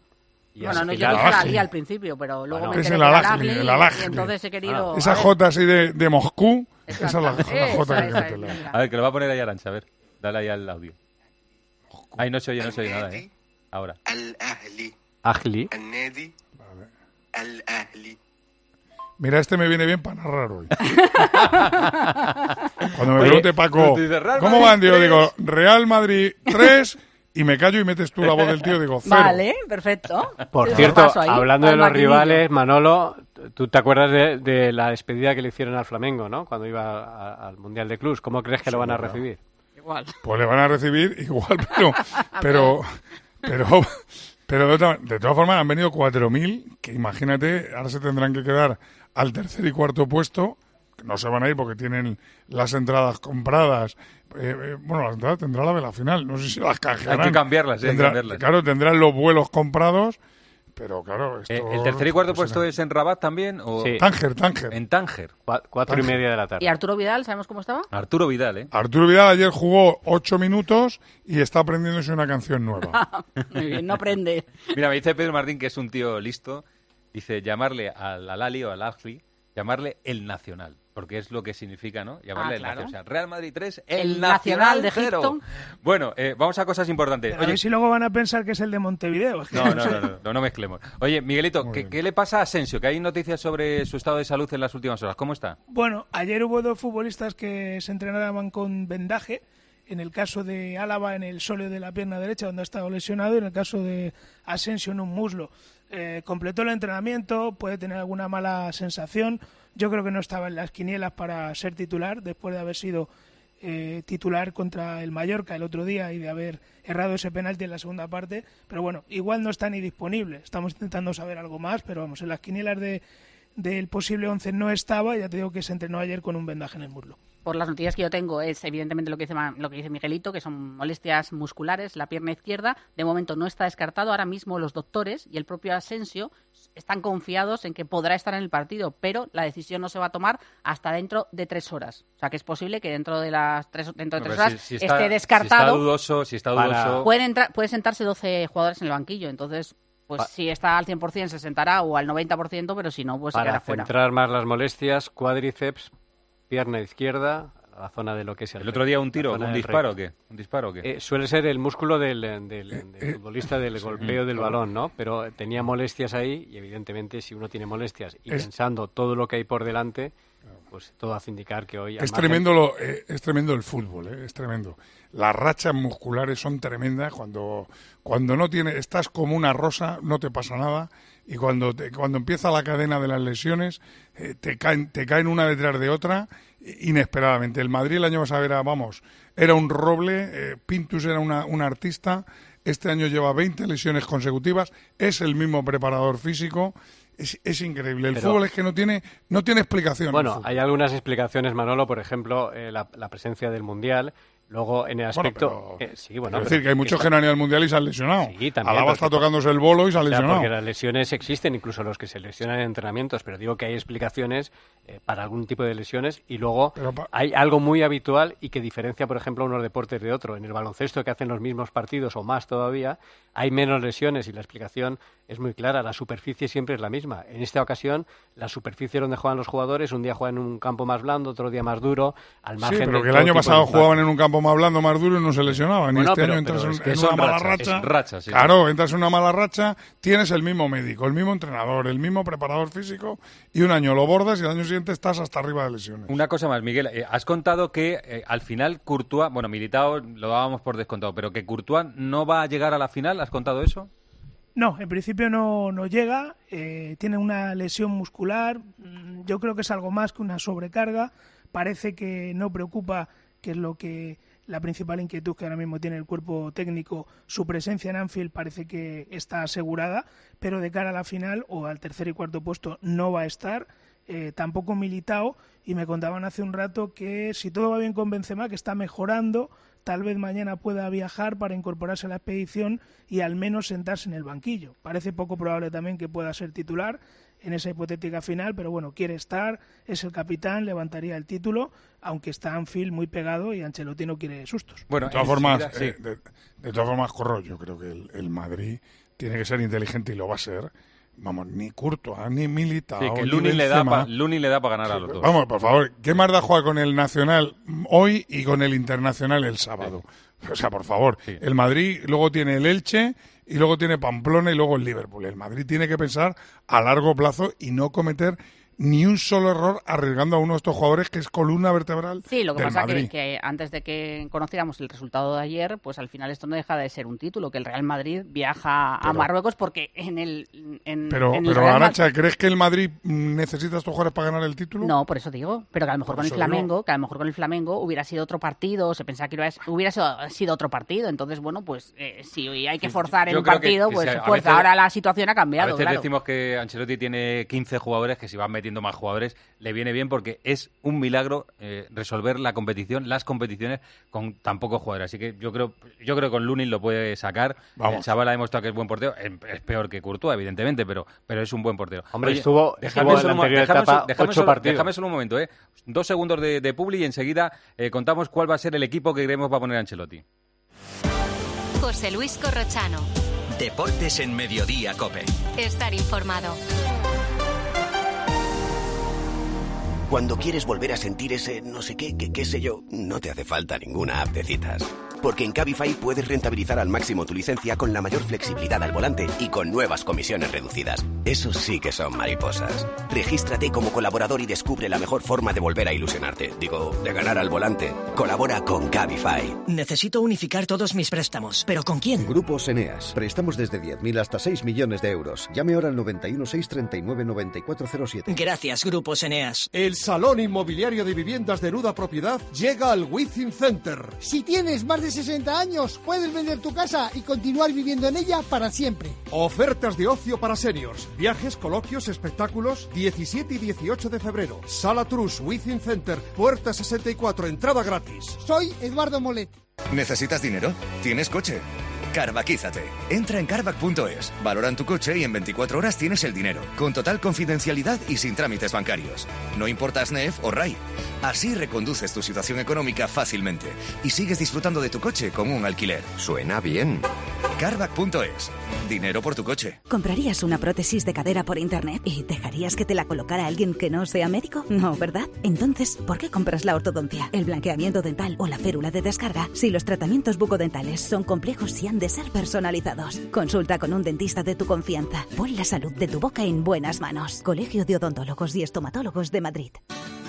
bueno, no, yo dije la I al principio, pero luego me es el alajli, el alajli. Entonces he querido... Ah, esa J así de, Moscú, esa es la, J que A ver, que lo va a poner ahí Arancha, a ver. Dale ahí al audio. Ahí no se oye, no se oye nada, ¿eh? Ahora. Al-Ahli. Al-Nadi. Al-Ahli. Mira, este me viene bien para narrar hoy. Cuando me Oye, pregunte Paco, ¿cómo Madrid van? Digo, tres. digo, Real Madrid 3 y me callo y metes tú la voz del tío, digo, cero. Vale, perfecto. Por cierto, hablando de los rivales, Manolo, tú te acuerdas de, de la despedida que le hicieron al Flamengo, ¿no? Cuando iba a- al Mundial de Clubs. ¿Cómo crees que lo van a recibir? Igual. Pues le van a recibir igual, pero pero pero pero de, otra- de todas formas han venido 4.000, que imagínate, ahora se tendrán que quedar al tercer y cuarto puesto, que no se van a ir porque tienen las entradas compradas. Eh, eh, bueno, las entradas tendrá la de la final, no sé si las canjearán. Hay que cambiarlas, sí, hay que Tendrá- cambiarlas. Claro, tendrán los vuelos comprados, pero claro, esto... Eh, ¿El tercer y cuarto pues, puesto es en Rabat también? O... Sí. Tánger, Tánger. En Tánger. Cua- Cuatro y media de la tarde. ¿Y Arturo Vidal, sabemos cómo estaba? Arturo Vidal, ¿eh? Arturo Vidal ayer jugó ocho minutos y está aprendiéndose una canción nueva. Muy bien, no aprende. Mira, me dice Pedro Martín que es un tío listo. Dice llamarle al Alali o al Ahly, llamarle el Nacional. Porque es lo que significa, ¿no? Llamarle Ah, el claro. Nacional. O sea, Real Madrid 3, El el, Nacional Nacional de 0. Egipto. Bueno, eh, vamos a cosas importantes. Oye, ver si luego van a pensar que es el de Montevideo. es que no, no no, no, no, no mezclemos. Oye, Miguelito, ¿qué, qué le pasa a Asensio? Que hay noticias sobre su estado de salud en las últimas horas. ¿Cómo está? Bueno, ayer hubo dos futbolistas que se entrenaban con vendaje. En el caso de Álava en el sóleo de la pierna derecha, donde ha estado lesionado, y en el caso de Asensio en un muslo. Eh, completó el entrenamiento, puede tener alguna mala sensación. Yo creo que no estaba en las quinielas para ser titular, después de haber sido eh, titular contra el Mallorca el otro día y de haber errado ese penalti en la segunda parte. Pero bueno, igual no está ni disponible. Estamos intentando saber algo más, pero vamos, en las quinielas de, del posible 11 no estaba. Ya te digo que se entrenó ayer con un vendaje en el muslo. Por las noticias que yo tengo es evidentemente lo que dice lo que dice Miguelito, que son molestias musculares, la pierna izquierda. De momento no está descartado. Ahora mismo los doctores y el propio Asensio están confiados en que podrá estar en el partido, pero la decisión no se va a tomar hasta dentro de tres horas. O sea que es posible que dentro de las tres, dentro de tres horas si- si está- esté descartado. Si está dudoso, si está Para- entrar, puede sentarse 12 jugadores en el banquillo, entonces pues si está al 100% se sentará o al 90%, pero si no, pues se Para quedará fuera. centrar más las molestias, cuádriceps, pierna izquierda, la zona de lo que es el El otro día un tiro, un disparo o qué? ¿Un disparo o qué? Eh, suele ser el músculo del, del- del futbolista del golpeo del balón, ¿no? Pero tenía molestias ahí y evidentemente si uno tiene molestias y Es- pensando todo lo que hay por delante, pues todo hace indicar que hoy... Es tremendo, lo, eh, es tremendo el fútbol, eh, es tremendo. Las rachas musculares son tremendas cuando, cuando no tiene, estás como una rosa, no te pasa nada, y cuando, te- cuando empieza la cadena de las lesiones, eh, te, caen, te caen una detrás de otra inesperadamente. El Madrid el año pasado era, vamos, era un roble, eh, Pintus era una, un artista, este año lleva 20 lesiones consecutivas, es el mismo preparador físico, es, es increíble. El Pero- fútbol es que no tiene, no tiene explicación. Bueno, hay algunas explicaciones, Manolo, por ejemplo, eh, la, la presencia del Mundial. Luego, en el Bueno, aspecto... pero- eh, sí, bueno, es pero decir, que hay muchos que no han ido al Mundial y se han lesionado. Sí, también, Alaba pero está tocándose el bolo y se ha O sea, lesionado. porque las lesiones existen, incluso los que se lesionan en entrenamientos, pero digo que hay explicaciones eh, para algún tipo de lesiones y luego hay algo muy habitual y que diferencia, por ejemplo, unos deportes de otro. En el baloncesto, que hacen los mismos partidos o más todavía, hay menos lesiones y la explicación es muy clara. La superficie siempre es la misma. En esta ocasión, la superficie donde juegan los jugadores, un día juegan en un campo más blando, otro día más duro, al Sí, margen pero de que el año pasado jugaban en un campo más blando, más duro y no se lesionaban. Bueno, y este pero- año entras pero en, es que en una mala racha. sí. Claro, entras en una mala racha, tienes el mismo médico, el mismo entrenador, el mismo preparador físico y un año lo bordas y el año siguiente estás hasta arriba de lesiones. Una cosa más, Miguel. eh, has contado que eh, al final Courtois, bueno, Militao lo dábamos por descontado, pero que Courtois no va a llegar a la final. ¿Has contado eso? No, en principio no, no llega, eh, tiene una lesión muscular, mm, yo creo que es algo más que una sobrecarga, parece que no preocupa, que es lo que la principal inquietud que ahora mismo tiene el cuerpo técnico, su presencia en Anfield parece que está asegurada, pero de cara a la final o al tercer y cuarto puesto no va a estar, eh, tampoco Militao, y me contaban hace un rato que si todo va bien con Benzema, que está mejorando, tal vez mañana pueda viajar para incorporarse a la expedición y al menos sentarse en el banquillo. Parece poco probable también que pueda ser titular en esa hipotética final, pero bueno, quiere estar, es el capitán, levantaría el título, aunque está Anfield muy pegado y Ancelotti no quiere sustos. Bueno, de todas formas, eh, de, todas formas, corro, yo creo que el, Madrid tiene que ser inteligente y lo va a ser. Vamos, ni Courtois, ni Militao, sí, que Luni le, da Luni le da para ganar a los dos. Vamos, por favor, ¿qué más da jugar con el Nacional hoy y con el Internacional el sábado? O sea, por favor, el Madrid luego tiene el Elche y luego tiene Pamplona y luego el Liverpool. El Madrid tiene que pensar a largo plazo y no cometer ni un solo error arriesgando a uno de estos jugadores que es columna vertebral. Sí, lo que pasa es que, antes de que conociéramos el resultado de ayer, pues al final esto no deja de ser un título, que el Real Madrid viaja a Marruecos porque en el. En, pero, en pero Aracha, ¿crees que el Madrid necesita estos jugadores para ganar el título? No, por eso digo. Pero que a lo mejor con el Flamengo, que a lo mejor con el Flamengo hubiera sido otro partido, se pensaba que hubiera sido otro partido. Entonces, bueno, pues eh, si hay que forzar en un partido, pues fuerza. Ahora la situación ha cambiado. A veces decimos que Ancelotti tiene 15 jugadores que si van metiendo más jugadores le viene bien porque es un milagro eh, resolver la competición, las competiciones con tan pocos jugadores. Así que yo creo, yo creo que con Lunin lo puede sacar. El chaval ha demostrado que es buen portero. Es peor que Courtois, evidentemente, pero, pero es un buen portero. Hombre, estuvo, déjame, solo, un momento, ¿eh? Dos segundos de, de publi y enseguida eh, contamos cuál va a ser el equipo que creemos va a poner Ancelotti. José Luis Corrochano. Deportes en Mediodía, Cope. Estar informado. Cuando quieres volver a sentir ese no sé qué, qué, qué sé yo, no te hace falta ninguna app de citas. Porque en Cabify puedes rentabilizar al máximo tu licencia con la mayor flexibilidad al volante y con nuevas comisiones reducidas. Eso sí que son mariposas. Regístrate como colaborador y descubre la mejor forma de volver a ilusionarte. Digo, de ganar al volante. Colabora con Cabify. Necesito unificar todos mis préstamos. ¿Pero con quién? Grupos Eneas. Préstamos desde 10.000 hasta 6 millones de euros. Llame ahora al 91 639 9407. Gracias, Grupos Eneas. El Salón Inmobiliario de Viviendas de Nuda Propiedad llega al Within Center. Si tienes más de 60 años, puedes vender tu casa y continuar viviendo en ella para siempre. Ofertas de ocio para seniors, viajes, coloquios, espectáculos, 17 y 18 de febrero. Sala Trus, Within Center, puerta 64, entrada gratis. Soy Eduardo Molet. ¿Necesitas dinero? ¿Tienes coche? Carvaquízate. Entra en carvac.es, valoran tu coche y en 24 horas tienes el dinero, con total confidencialidad y sin trámites bancarios. No importa SNEF o RAI. Así reconduces tu situación económica fácilmente y sigues disfrutando de tu coche como un alquiler. Suena bien. Carvac.es. Dinero por tu coche. ¿Comprarías una prótesis de cadera por internet y dejarías que te la colocara alguien que no sea médico? No, ¿verdad? Entonces, ¿por qué compras la ortodoncia, el blanqueamiento dental o la férula de descarga si los tratamientos bucodentales son complejos y han de ser personalizados? Consulta con un dentista de tu confianza. Pon la salud de tu boca en buenas manos. Colegio de Odontólogos y Estomatólogos de Madrid.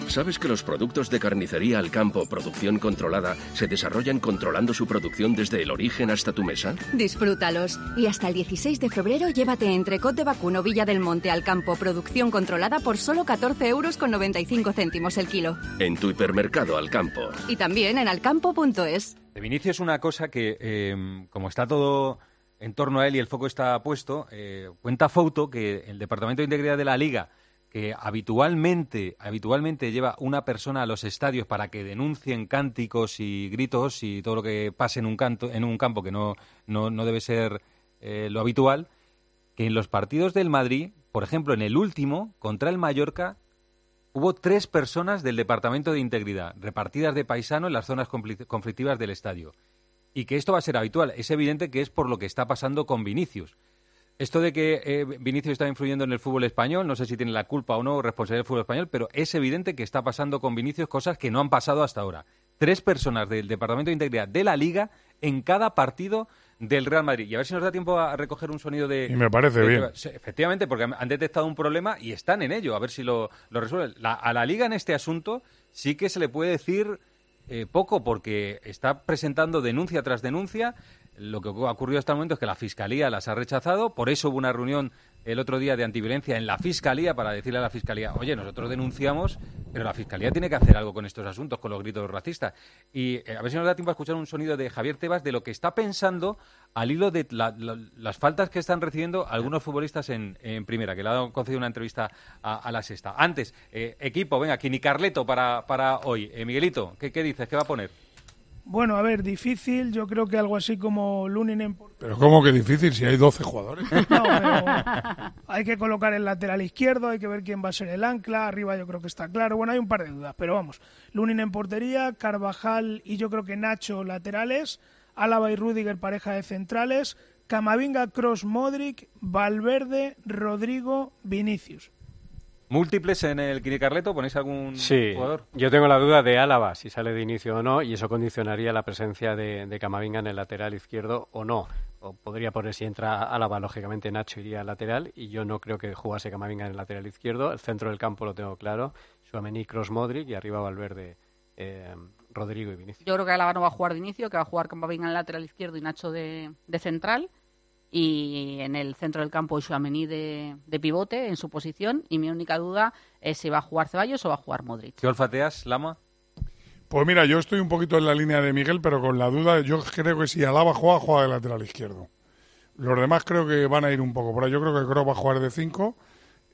¿Sabes que los productos de carnicería al campo, producción controlada, se desarrollan controlando su producción desde el origen hasta tu mesa? Disfrútalos. Y hasta el 16 de febrero llévate entrecot de vacuno Villa del Monte al campo, producción controlada por solo 14 euros con 95 céntimos el kilo. En tu hipermercado al campo. Y también en alcampo.es. De Vinicio es una cosa que, eh, como está todo en torno a él y el foco está puesto, eh, cuenta Foto que el Departamento de Integridad de la Liga que habitualmente, habitualmente lleva una persona a los estadios para que denuncien cánticos y gritos y todo lo que pase en un, canto, en un campo que no, no, no debe ser eh, lo habitual, que en los partidos del Madrid, por ejemplo, en el último, contra el Mallorca, hubo tres personas del Departamento de Integridad, repartidas de paisano en las zonas conflictivas del estadio. Y que esto va a ser habitual. Es evidente que es por lo que está pasando con Vinicius. Esto de que eh, Vinicius está influyendo en el fútbol español, no sé si tiene la culpa o no responsabilidad del fútbol español, pero es evidente que está pasando con Vinicius cosas que no han pasado hasta ahora. Tres personas del Departamento de Integridad de la Liga en cada partido del Real Madrid. Y a ver si nos da tiempo a recoger un sonido de... Y me parece bien. Efectivamente, porque han detectado un problema y están en ello, a ver si lo, lo resuelven. a la Liga en este asunto sí que se le puede decir eh, poco porque está presentando denuncia tras denuncia lo que ha ocurrido hasta el momento es que la Fiscalía las ha rechazado, por eso hubo una reunión el otro día de antiviolencia en la Fiscalía para decirle a la Fiscalía, oye, nosotros denunciamos, pero la Fiscalía tiene que hacer algo con estos asuntos, con los gritos racistas. Y eh, a ver si nos da tiempo a escuchar un sonido de Javier Tebas de lo que está pensando al hilo de las faltas que están recibiendo algunos futbolistas en, primera, que le ha concedido una entrevista a, la sexta. Antes, eh, equipo, venga, Kini Carleto para, para hoy. Eh, Miguelito, ¿qué, ¿qué dices? ¿Qué va a poner? Bueno, a ver, difícil. Yo creo que algo así como Lunin en Pero ¿cómo que difícil si hay 12 jugadores? No, pero hay que colocar el lateral izquierdo, hay que ver quién va a ser el ancla. Arriba yo creo que está claro. Bueno, hay un par de dudas, pero vamos. Lunin en portería, Carvajal y yo creo que Nacho laterales, Álava y Rudiger pareja de centrales, Camavinga, Cross, Modric, Valverde, Rodrigo, Vinicius. ¿Múltiples en el Quiricarleto? ¿Ponéis algún Sí, jugador? yo tengo la duda de Álava, si sale de inicio o no, y eso condicionaría la presencia de, de Camavinga en el lateral izquierdo o no. O podría poner si entra Álava, lógicamente Nacho iría al lateral, y yo no creo que jugase Camavinga en el lateral izquierdo. El centro del campo lo tengo claro, Suamení, Cross, Modric, y arriba Valverde, eh, Rodrigo y Vinicius. Yo creo que Álava no va a jugar de inicio, que va a jugar Camavinga en el lateral izquierdo y Nacho de, de central. Y en el centro del campo Chouameni de, de pivote en su posición. Y mi única duda es si va a jugar Ceballos o va a jugar Modric. ¿Qué olfateas, Lama? Pues mira, yo estoy un poquito en la línea de Miguel, pero con la duda, yo creo que si Alaba juega, juega de lateral izquierdo. Los demás creo que van a ir un poco por ahí. Yo creo que Kroos va a jugar de 5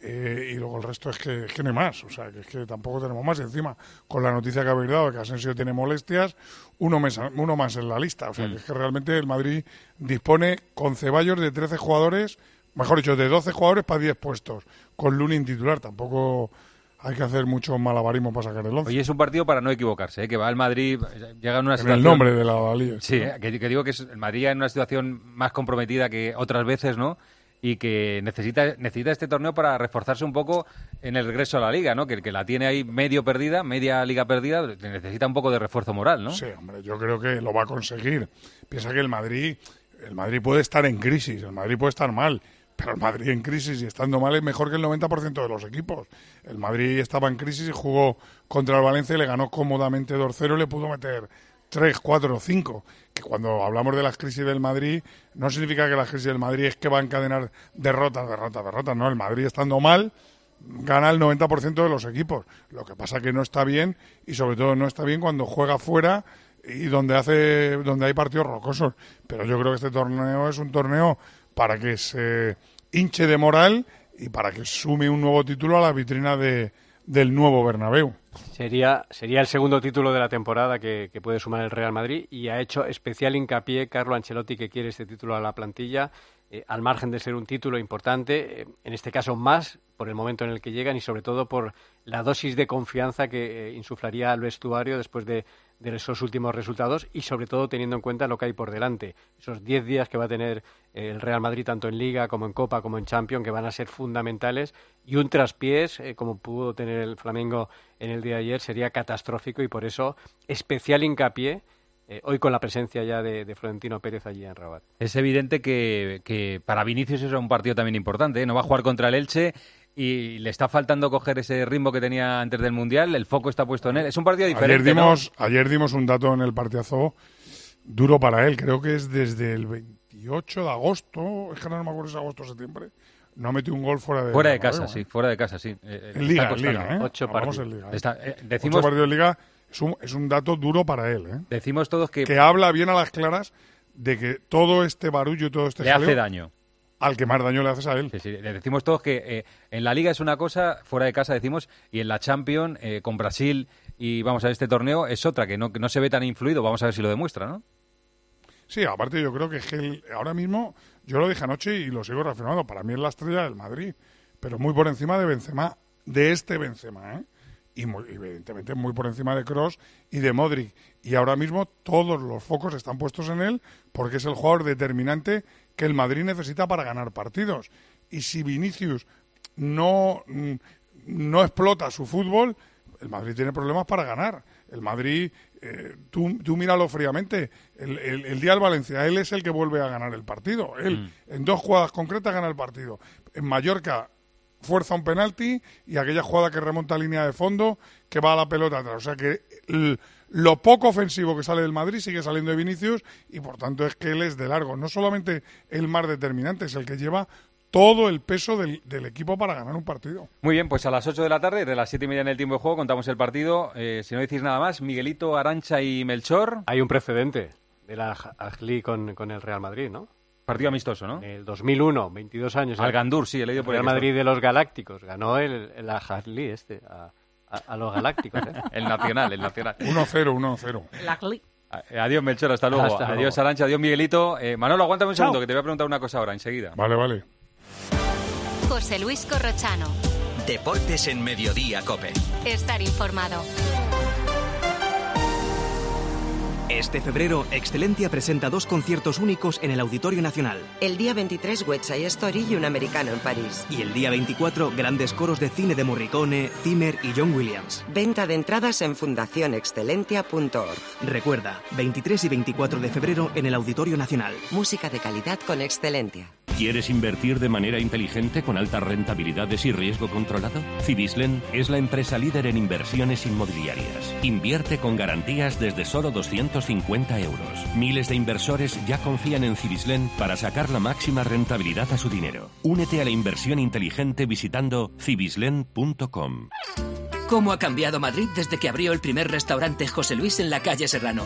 eh, y luego el resto es que, es que no hay más. O sea, que es que tampoco tenemos más. Y encima, con la noticia que habéis dado de que Asensio tiene molestias, uno más, uno más en la lista. O sea, que es que realmente el Madrid dispone con Ceballos de 13 jugadores, mejor dicho, de 12 jugadores para 10 puestos, con Lunin titular. Tampoco hay que hacer mucho malabarismo para sacar el 11. Hoy es un partido para no equivocarse, ¿eh? que va el Madrid, llega en una En situación... el nombre de la Liga. Sí, ¿eh? que, que digo que es el Madrid en una situación más comprometida que otras veces, ¿no? Y que necesita, necesita este torneo para reforzarse un poco en el regreso a la Liga, ¿no? Que, que la tiene ahí medio perdida, media Liga perdida, necesita un poco de refuerzo moral, ¿no? Sí, hombre, yo creo que lo va a conseguir. Piensa que el Madrid, el Madrid puede estar en crisis, el Madrid puede estar mal, pero el Madrid en crisis y estando mal es mejor que el 90% de los equipos. El Madrid estaba en crisis y jugó contra el Valencia y le ganó cómodamente 2-0 y le pudo meter 3, 4 o 5. Que cuando hablamos de las crisis del Madrid, no significa que la crisis del Madrid es que va a encadenar derrotas, derrotas, derrotas. No, el Madrid estando mal gana el 90% de los equipos. Lo que pasa que no está bien y sobre todo no está bien cuando juega fuera y donde hace donde hay partidos rocosos. Pero yo creo que este torneo es un torneo para que se hinche de moral y para que sume un nuevo título a la vitrina de, del nuevo Bernabéu. Sería, sería el segundo título de la temporada que, que, puede sumar el Real Madrid y ha hecho especial hincapié Carlo Ancelotti que quiere este título a la plantilla, eh, al margen de ser un título importante, eh, en este caso más por el momento en el que llegan y sobre todo por la dosis de confianza que eh, insuflaría al vestuario después de, de, esos últimos resultados y sobre todo teniendo en cuenta lo que hay por delante. Esos 10 días que va a tener el Real Madrid tanto en Liga como en Copa como en Champions que van a ser fundamentales y un traspiés eh, como pudo tener el Flamengo en el día de ayer sería catastrófico y por eso especial hincapié eh, hoy con la presencia ya de, de, Florentino Pérez allí en Rabat. Es evidente que, que para Vinicius es un partido también importante. ¿eh? No va a jugar contra el Elche y le está faltando coger ese ritmo que tenía antes del Mundial. El foco está puesto en él. Es un partido diferente. Ayer dimos, ¿no? ayer dimos un dato en el partidazo duro para él. Creo que es desde el 28 de agosto. Es que no me acuerdo si es agosto o septiembre. No metió un gol fuera de Fuera de casa, sí. Fuera de casa, sí. Eh, en Liga, en Liga, ¿eh? Ocho partidos. En Liga, ¿eh? Está, eh, decimos... Ocho partidos en Liga es un, es un dato duro para él, ¿eh? Decimos todos que... Que habla bien a las claras de que todo este barullo y todo este Le hace daño al que más daño le haces a él. Sí, sí. Le decimos todos que eh, en la Liga es una cosa, fuera de casa decimos, y en la Champions, eh, con Brasil y vamos a ver este torneo, es otra, que no, que no se ve tan influido. Vamos a ver si lo demuestra, ¿no? Sí, aparte yo creo que, es que ahora mismo, yo lo dije anoche y lo sigo reafirmando, para mí es la estrella del Madrid, pero muy por encima de Benzema, de este Benzema, ¿eh? Y muy, evidentemente muy por encima de Cross y de Modric. Y ahora mismo todos los focos están puestos en él porque es el jugador determinante que el Madrid necesita para ganar partidos. Y si Vinicius no, no explota su fútbol, el Madrid tiene problemas para ganar. El Madrid, eh, tú, tú míralo fríamente, el, el, el, día del Valencia, él es el que vuelve a ganar el partido. Él, mm. en dos jugadas concretas, gana el partido. En Mallorca, fuerza un penalti y aquella jugada que remonta a línea de fondo, que va a la pelota atrás. O sea que el, lo poco ofensivo que sale del Madrid sigue saliendo de Vinicius y por tanto es que él es de largo. No solamente el más determinante, es el que lleva todo el peso del, del, equipo para ganar un partido. Muy bien, pues a las 8 de la tarde, de las 7 y media en el tiempo de juego, contamos el partido. Eh, si no decís nada más, Miguelito, Arancha y Melchor. Hay un precedente de la Ajli con, con el Real Madrid, ¿no? Partido amistoso, ¿no? En el 2001, 22 años. Al Gandur, sí, he leído por el Real Madrid de los Galácticos. Ganó el, el Ajli este, a, a, a, los Galácticos. ¿eh? el Nacional, el Nacional. 1-0, 1-0. El Ajli. Adiós, Melchor, hasta luego. Hasta adiós, luego. Arancha, adiós, Miguelito. Eh, Manolo, aguántame un Chao. segundo, que te voy a preguntar una cosa ahora, enseguida. Vale, vale. José Luis Corrochano. Deportes en Mediodía, Cope. Estar informado. Este febrero, Excelentia presenta dos conciertos únicos en el Auditorio Nacional. El día 23, West Side Story y un americano en París. Y el día 24, grandes coros de cine de Morricone, Zimmer y John Williams. Venta de entradas en fundacionexcelentia.org. Recuerda, 23 y 24 de febrero en el Auditorio Nacional. Música de calidad con Excelentia. ¿Quieres invertir de manera inteligente con altas rentabilidades y riesgo controlado? Cibislen es la empresa líder en inversiones inmobiliarias. Invierte con garantías desde solo 250 euros. Miles de inversores ya confían en Cibislen para sacar la máxima rentabilidad a su dinero. Únete a la inversión inteligente visitando cibislen.com. ¿Cómo ha cambiado Madrid desde que abrió el primer restaurante José Luis en la calle Serrano?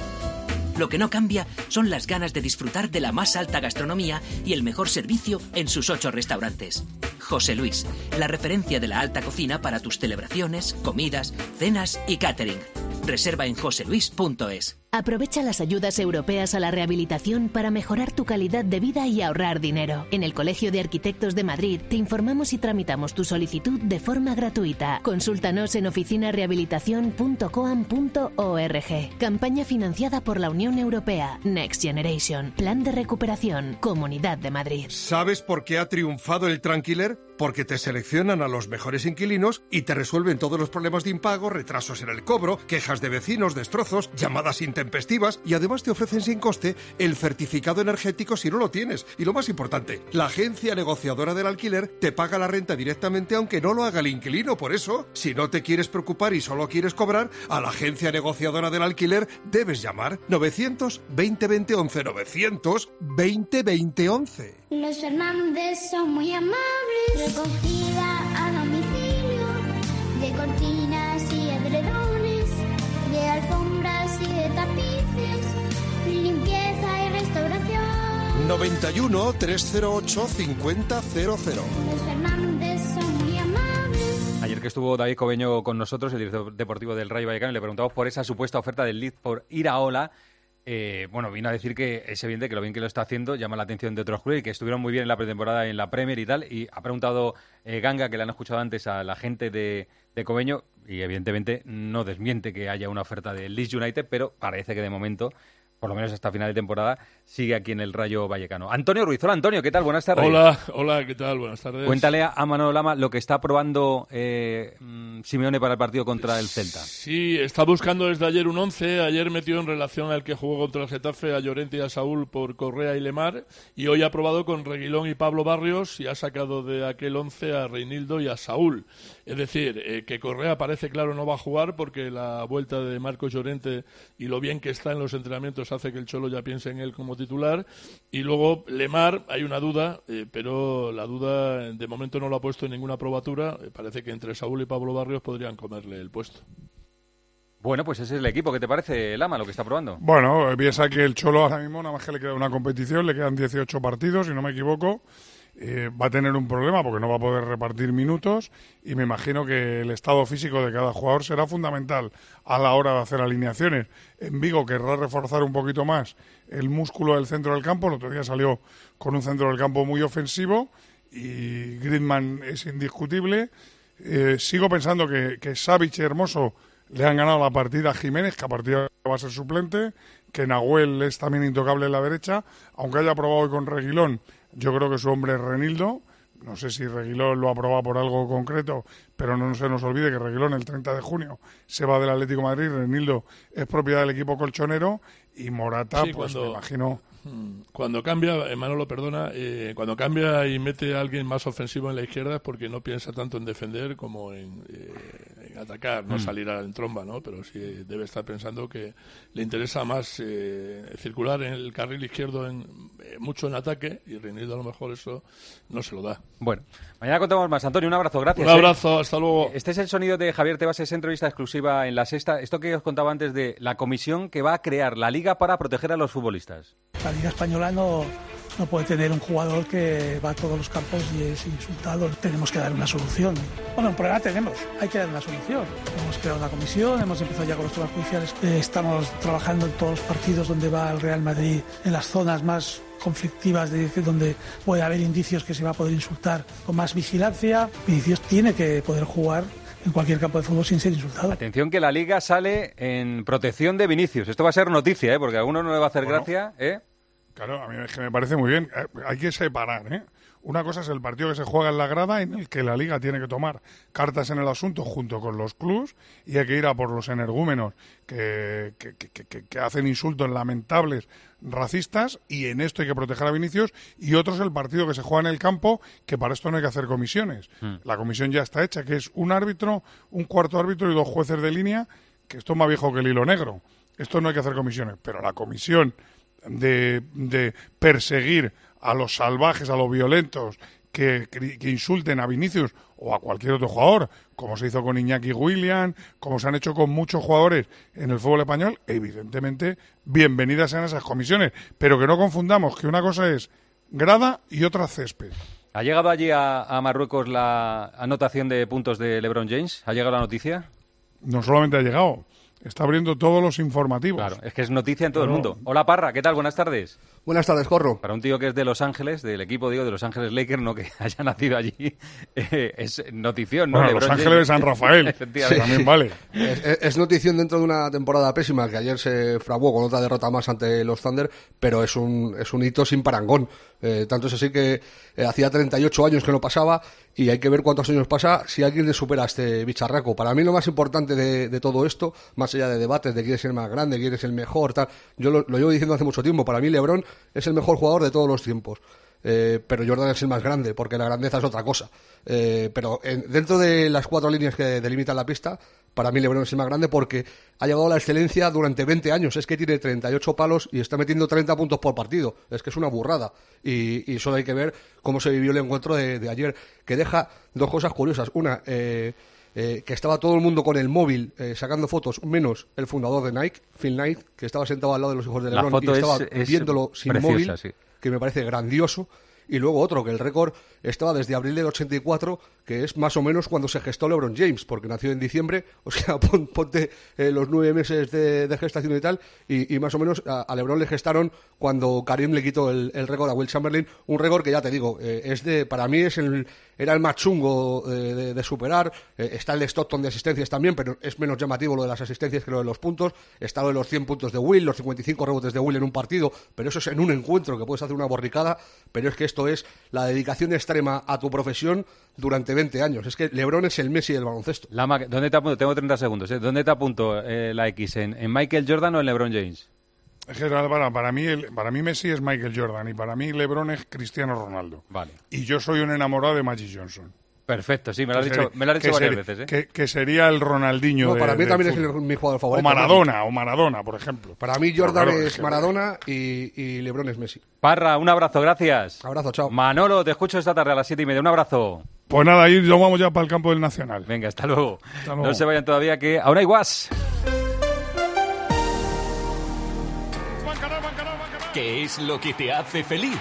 Lo que no cambia son las ganas de disfrutar de la más alta gastronomía y el mejor servicio en sus ocho restaurantes. José Luis, la referencia de la alta cocina para tus celebraciones, comidas, cenas y catering. Reserva en joseluis.es. Aprovecha las ayudas europeas a la rehabilitación para mejorar tu calidad de vida y ahorrar dinero. En el Colegio de Arquitectos de Madrid te informamos y tramitamos tu solicitud de forma gratuita. Consúltanos en oficinarehabilitación.coam.org. Campaña financiada por la Unión Europea. Next Generation. Plan de recuperación. Comunidad de Madrid. ¿Sabes por qué ha triunfado el Tranquiler? Porque te seleccionan a los mejores inquilinos y te resuelven todos los problemas de impago, retrasos en el cobro, quejas de vecinos, destrozos, llamadas intempestivas y además te ofrecen sin coste el certificado energético si no lo tienes. Y lo más importante, la agencia negociadora del alquiler te paga la renta directamente aunque no lo haga el inquilino. Por eso, si no te quieres preocupar y solo quieres cobrar, a la agencia negociadora del alquiler debes llamar 900 20 11 900 20 11. Los Fernández son muy amables. Recogida a domicilio de cortinas y edredones, de alfombras 91 308 5000. Los Fernández son muy amables. Ayer que estuvo David Cobeño con nosotros, el director deportivo del Rayo Vallecano, y le preguntamos por esa supuesta oferta del Leeds por ir a Ola. Eh, bueno, vino a decir que es evidente que lo bien que lo está haciendo llama la atención de otros clubes y que estuvieron muy bien en la pretemporada en la Premier y tal. Y ha preguntado eh, Ganga, que le han escuchado antes a la gente de, de Cobeño, y evidentemente no desmiente que haya una oferta del Leeds United, pero parece que de momento, por lo menos hasta final de temporada, sigue aquí en el Rayo Vallecano. Antonio Ruiz, hola Antonio, ¿qué tal? Buenas tardes. Hola, hola, ¿qué tal? Buenas tardes. Cuéntale a Manolo Lama lo que está probando eh, mm, Simeone para el partido contra el Celta. Sí, está buscando desde ayer un 11. Ayer metió en relación al que jugó contra el Getafe a Llorente y a Saúl por Correa y Lemar. Y hoy ha probado con Reguilón y Pablo Barrios y ha sacado de aquel 11 a Reinildo y a Saúl. Es decir, eh, que Correa parece claro no va a jugar porque la vuelta de Marcos Llorente y lo bien que está en los entrenamientos hace que el Cholo ya piense en él como titular. Y luego Lemar, hay una duda, eh, pero la duda de momento no lo ha puesto en ninguna probatura. Eh, parece que entre Saúl y Pablo Barrios podrían comerle el puesto. Bueno, pues ese es el equipo. ¿Qué te parece, Lama, lo que está probando? Bueno, piensa que el Cholo ahora mismo nada más que le queda una competición, le quedan 18 partidos, si no me equivoco. Eh, va a tener un problema porque no va a poder repartir minutos y me imagino que el estado físico de cada jugador será fundamental a la hora de hacer alineaciones. En Vigo querrá reforzar un poquito más el músculo del centro del campo. El otro día salió con un centro del campo muy ofensivo y Griezmann es indiscutible. Eh, sigo pensando que, que y Hermoso le han ganado la partida a Jiménez, que a partir de va a ser suplente, que Nahuel es también intocable en la derecha, aunque haya probado hoy con Reguilón, yo creo que su hombre es Renildo. No sé si Reguilón lo ha probado por algo concreto, pero no se nos olvide que Reguilón el 30 de junio se va del Atlético de Madrid, Renildo es propiedad del equipo colchonero y Morata, Sí, pues cuando- me imagino... Mm, Cuando cambia, Manolo, perdona, eh, cuando cambia y mete a alguien más ofensivo en la izquierda es porque no piensa tanto en defender como en, eh, en atacar, no Mm. salir en tromba, ¿no? Pero sí debe estar pensando que le interesa más eh, circular en el carril izquierdo en, eh, mucho en ataque y Reinildo a lo mejor eso no se lo da. Bueno, mañana contamos más. Antonio, un abrazo, gracias. Un ¿eh? abrazo, hasta luego. Este es el sonido de Javier Tebas, esa entrevista exclusiva en La Sexta. Esto que os contaba antes de la comisión que va a crear la Liga para proteger a los futbolistas. Liga Española no, no puede tener un jugador que va a todos los campos y es insultado. Tenemos que dar una solución. Bueno, un problema tenemos, hay que dar una solución. Hemos creado una comisión, hemos empezado ya con los temas judiciales. Eh, estamos trabajando en todos los partidos donde va el Real Madrid, en las zonas más conflictivas de donde puede haber indicios que se va a poder insultar con más vigilancia. Vinicius tiene que poder jugar en cualquier campo de fútbol sin ser insultado. Atención que la liga sale en protección de Vinicius. Esto va a ser noticia, ¿eh? porque a alguno no le va a hacer Bueno. gracia. ¿eh? Claro, a mí es que me parece muy bien. Eh, Hay que separar, ¿eh? Una cosa es el partido que se juega en la grada, en el que la liga tiene que tomar cartas en el asunto junto con los clubs y hay que ir a por los energúmenos que, que, que- hacen insultos lamentables racistas y en esto hay que proteger a Vinicius y otro es el partido que se juega en el campo que para esto no hay que hacer comisiones. La comisión ya está hecha, que es un árbitro, un cuarto árbitro y dos jueces de línea, que esto es más viejo que el hilo negro. Esto no hay que hacer comisiones, pero la comisión de, de perseguir a los salvajes, a los violentos que, que insulten a Vinicius o a cualquier otro jugador, como se hizo con Iñaki William, como se han hecho con muchos jugadores en el fútbol español, evidentemente, bienvenidas sean esas comisiones. Pero que no confundamos que una cosa es grada y otra césped. ¿Ha llegado allí a, a Marruecos la anotación de puntos de LeBron James? ¿Ha llegado la noticia? No solamente ha llegado, está abriendo todos los informativos. Claro, es que es noticia en todo el Claro. mundo. Hola Parra, ¿qué tal? Buenas tardes. Buenas tardes, Corro. Para un tío que es de Los Ángeles, del equipo, digo, de Los Ángeles Lakers, no que haya nacido allí, eh, es notición, ¿no? Bueno, Los Ángeles de San Rafael, Efectivamente. también vale. Es, es- es notición dentro de una temporada pésima que ayer se fraguó con otra derrota más ante los Thunder, pero es un, es un hito sin parangón. Eh, tanto es así que eh, hacía 38 años que no pasaba y hay que ver cuántos años pasa si alguien le supera a este bicharraco. Para mí lo más importante de, de todo esto, más allá de debates de quién es el más grande, quién es el mejor, tal, yo lo, lo llevo diciendo hace mucho tiempo, para mí LeBron es el mejor jugador de todos los tiempos. Eh, pero Jordan es el más grande, porque la grandeza es otra cosa. Eh, pero en- dentro de las cuatro líneas que delimitan la pista, para mí LeBron es el más grande porque ha llevado a la excelencia durante 20 años. Es que tiene 38 palos y está metiendo 30 puntos por partido. Es que es una burrada. Y, y solo hay que ver cómo se vivió el encuentro de, de ayer, que deja dos cosas curiosas. Una, eh, eh, que estaba todo el mundo con el móvil eh, sacando fotos, menos el fundador de Nike, Phil Knight, que estaba sentado al lado de los hijos de LeBron y estaba es- es viéndolo sin preciosa, móvil sí. que me parece grandioso. Y luego otro, que el récord estaba desde abril del 84, que es más o menos cuando se gestó LeBron James, porque nació en diciembre, o sea, pon- ponte eh, los nueve meses de, de gestación y tal, y, más o menos a, LeBron le gestaron cuando Karim le quitó el, el récord a Will Chamberlain, un récord que ya te digo, eh, es de, para mí es el, era el más chungo eh, de, de superar, está el de Stockton de asistencias también, pero es menos llamativo lo de las asistencias que lo de los puntos, está lo de los 100 puntos de Will, los 55 rebotes de Will en un partido, pero eso es en un encuentro que puedes hacer una borricada, pero es que esto es la dedicación extrema a tu profesión durante 20 años. Es que LeBron es el Messi del baloncesto. Lama, ¿dónde te apunto? Tengo 30 segundos. ¿eh? ¿Dónde te apunto eh, la X? ¿En, en Michael Jordan o en LeBron James? Es que para, para, mí, el- para mí Messi es Michael Jordan y para mí LeBron es Cristiano Ronaldo. Vale. Y yo soy un enamorado de Magic Johnson. Perfecto, sí, me lo has dicho, me lo has dicho que varias sería- veces. ¿eh? Que, que sería el Ronaldinho No, de- para mí también es el- mi jugador favorito. O Maradona, o Maradona, por ejemplo. Para mí Jordan claro, es Maradona y, y LeBron es Messi. Parra, un abrazo, gracias. Abrazo, chao. Manolo, te escucho esta tarde a las siete y media. Un abrazo. Pues nada, ahí nos vamos ya para el campo del Nacional. Venga, hasta luego. Hasta luego. No se vayan todavía que aún hay guas. ¿Qué es lo que te hace feliz?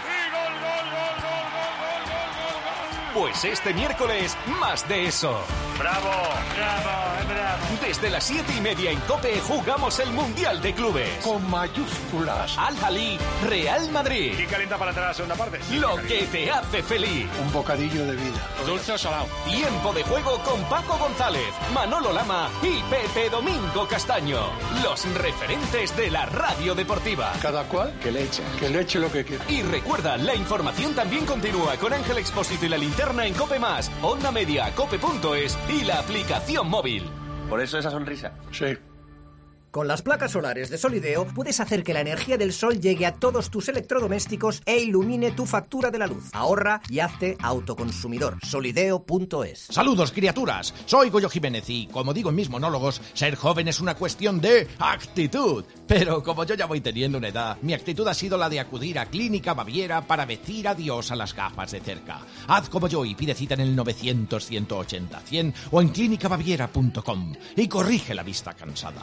Pues este miércoles, más de eso. Bravo, bravo, bravo. Desde las siete y media en COPE jugamos el Mundial de Clubes. Con mayúsculas. Al Jalí, Real Madrid. ¿Quién calienta para entrar a la segunda parte? Lo que te hace feliz. Un bocadillo de vida. Dulce o salado. Tiempo de juego con Paco González, Manolo Lama y Pepe Domingo Castaño. Los referentes de la radio deportiva. Cada cual que le eche. Que le eche lo que quiera. Y recuerda, la información también continúa con Ángel Expósito y la linterna en Cope Más, Onda Media, Cope.es y la aplicación móvil. Por eso esa sonrisa. Sí. Con las placas solares de Solideo puedes hacer que la energía del sol llegue a todos tus electrodomésticos e ilumine tu factura de la luz. Ahorra y hazte autoconsumidor. Solideo.es. Saludos, criaturas. Soy Goyo Jiménez y, como digo en mis monólogos, ser joven es una cuestión de actitud. Pero como yo ya voy teniendo una edad, mi actitud ha sido la de acudir a Clínica Baviera para decir adiós a las gafas de cerca. Haz como yo y pide cita en el 900-180-100 o en clínicabaviera.com y corrige la vista cansada.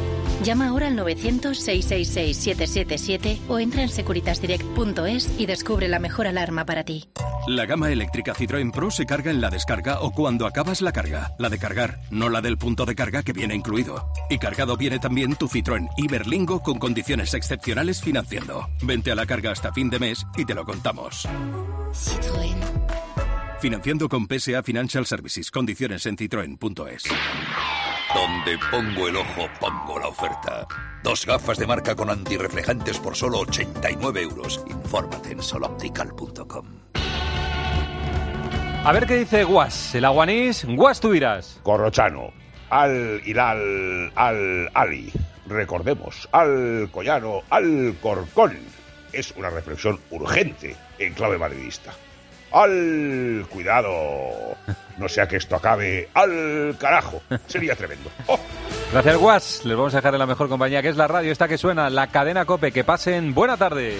Llama ahora al 900-666-777 o entra en securitasdirect.es y descubre la mejor alarma para ti. La gama eléctrica Citroën Pro se carga en la descarga o cuando acabas la carga. La de cargar, no la del punto de carga que viene incluido. Y cargado viene también tu Citroën Iberlingo con condiciones excepcionales financiando. Vente a la carga hasta fin de mes y te lo contamos. Citroën. Financiando con PSA Financial Services. Condiciones en citroen.es. Donde pongo el ojo, pongo la oferta. Dos gafas de marca con antirreflejantes por solo 89 euros. Infórmate en soloptical.com. A ver qué dice Guas, el aguanís. Guas, tú dirás. Corrochano, al Hilal, al Ali. Recordemos, al Collano, al Corcón. Es una reflexión urgente en clave madridista. Al cuidado. No sea que esto acabe al carajo. Sería tremendo. Oh. Gracias, Guas. Les vamos a dejar en la mejor compañía, que es la radio esta que suena, la cadena Cope. Que pasen buena tarde.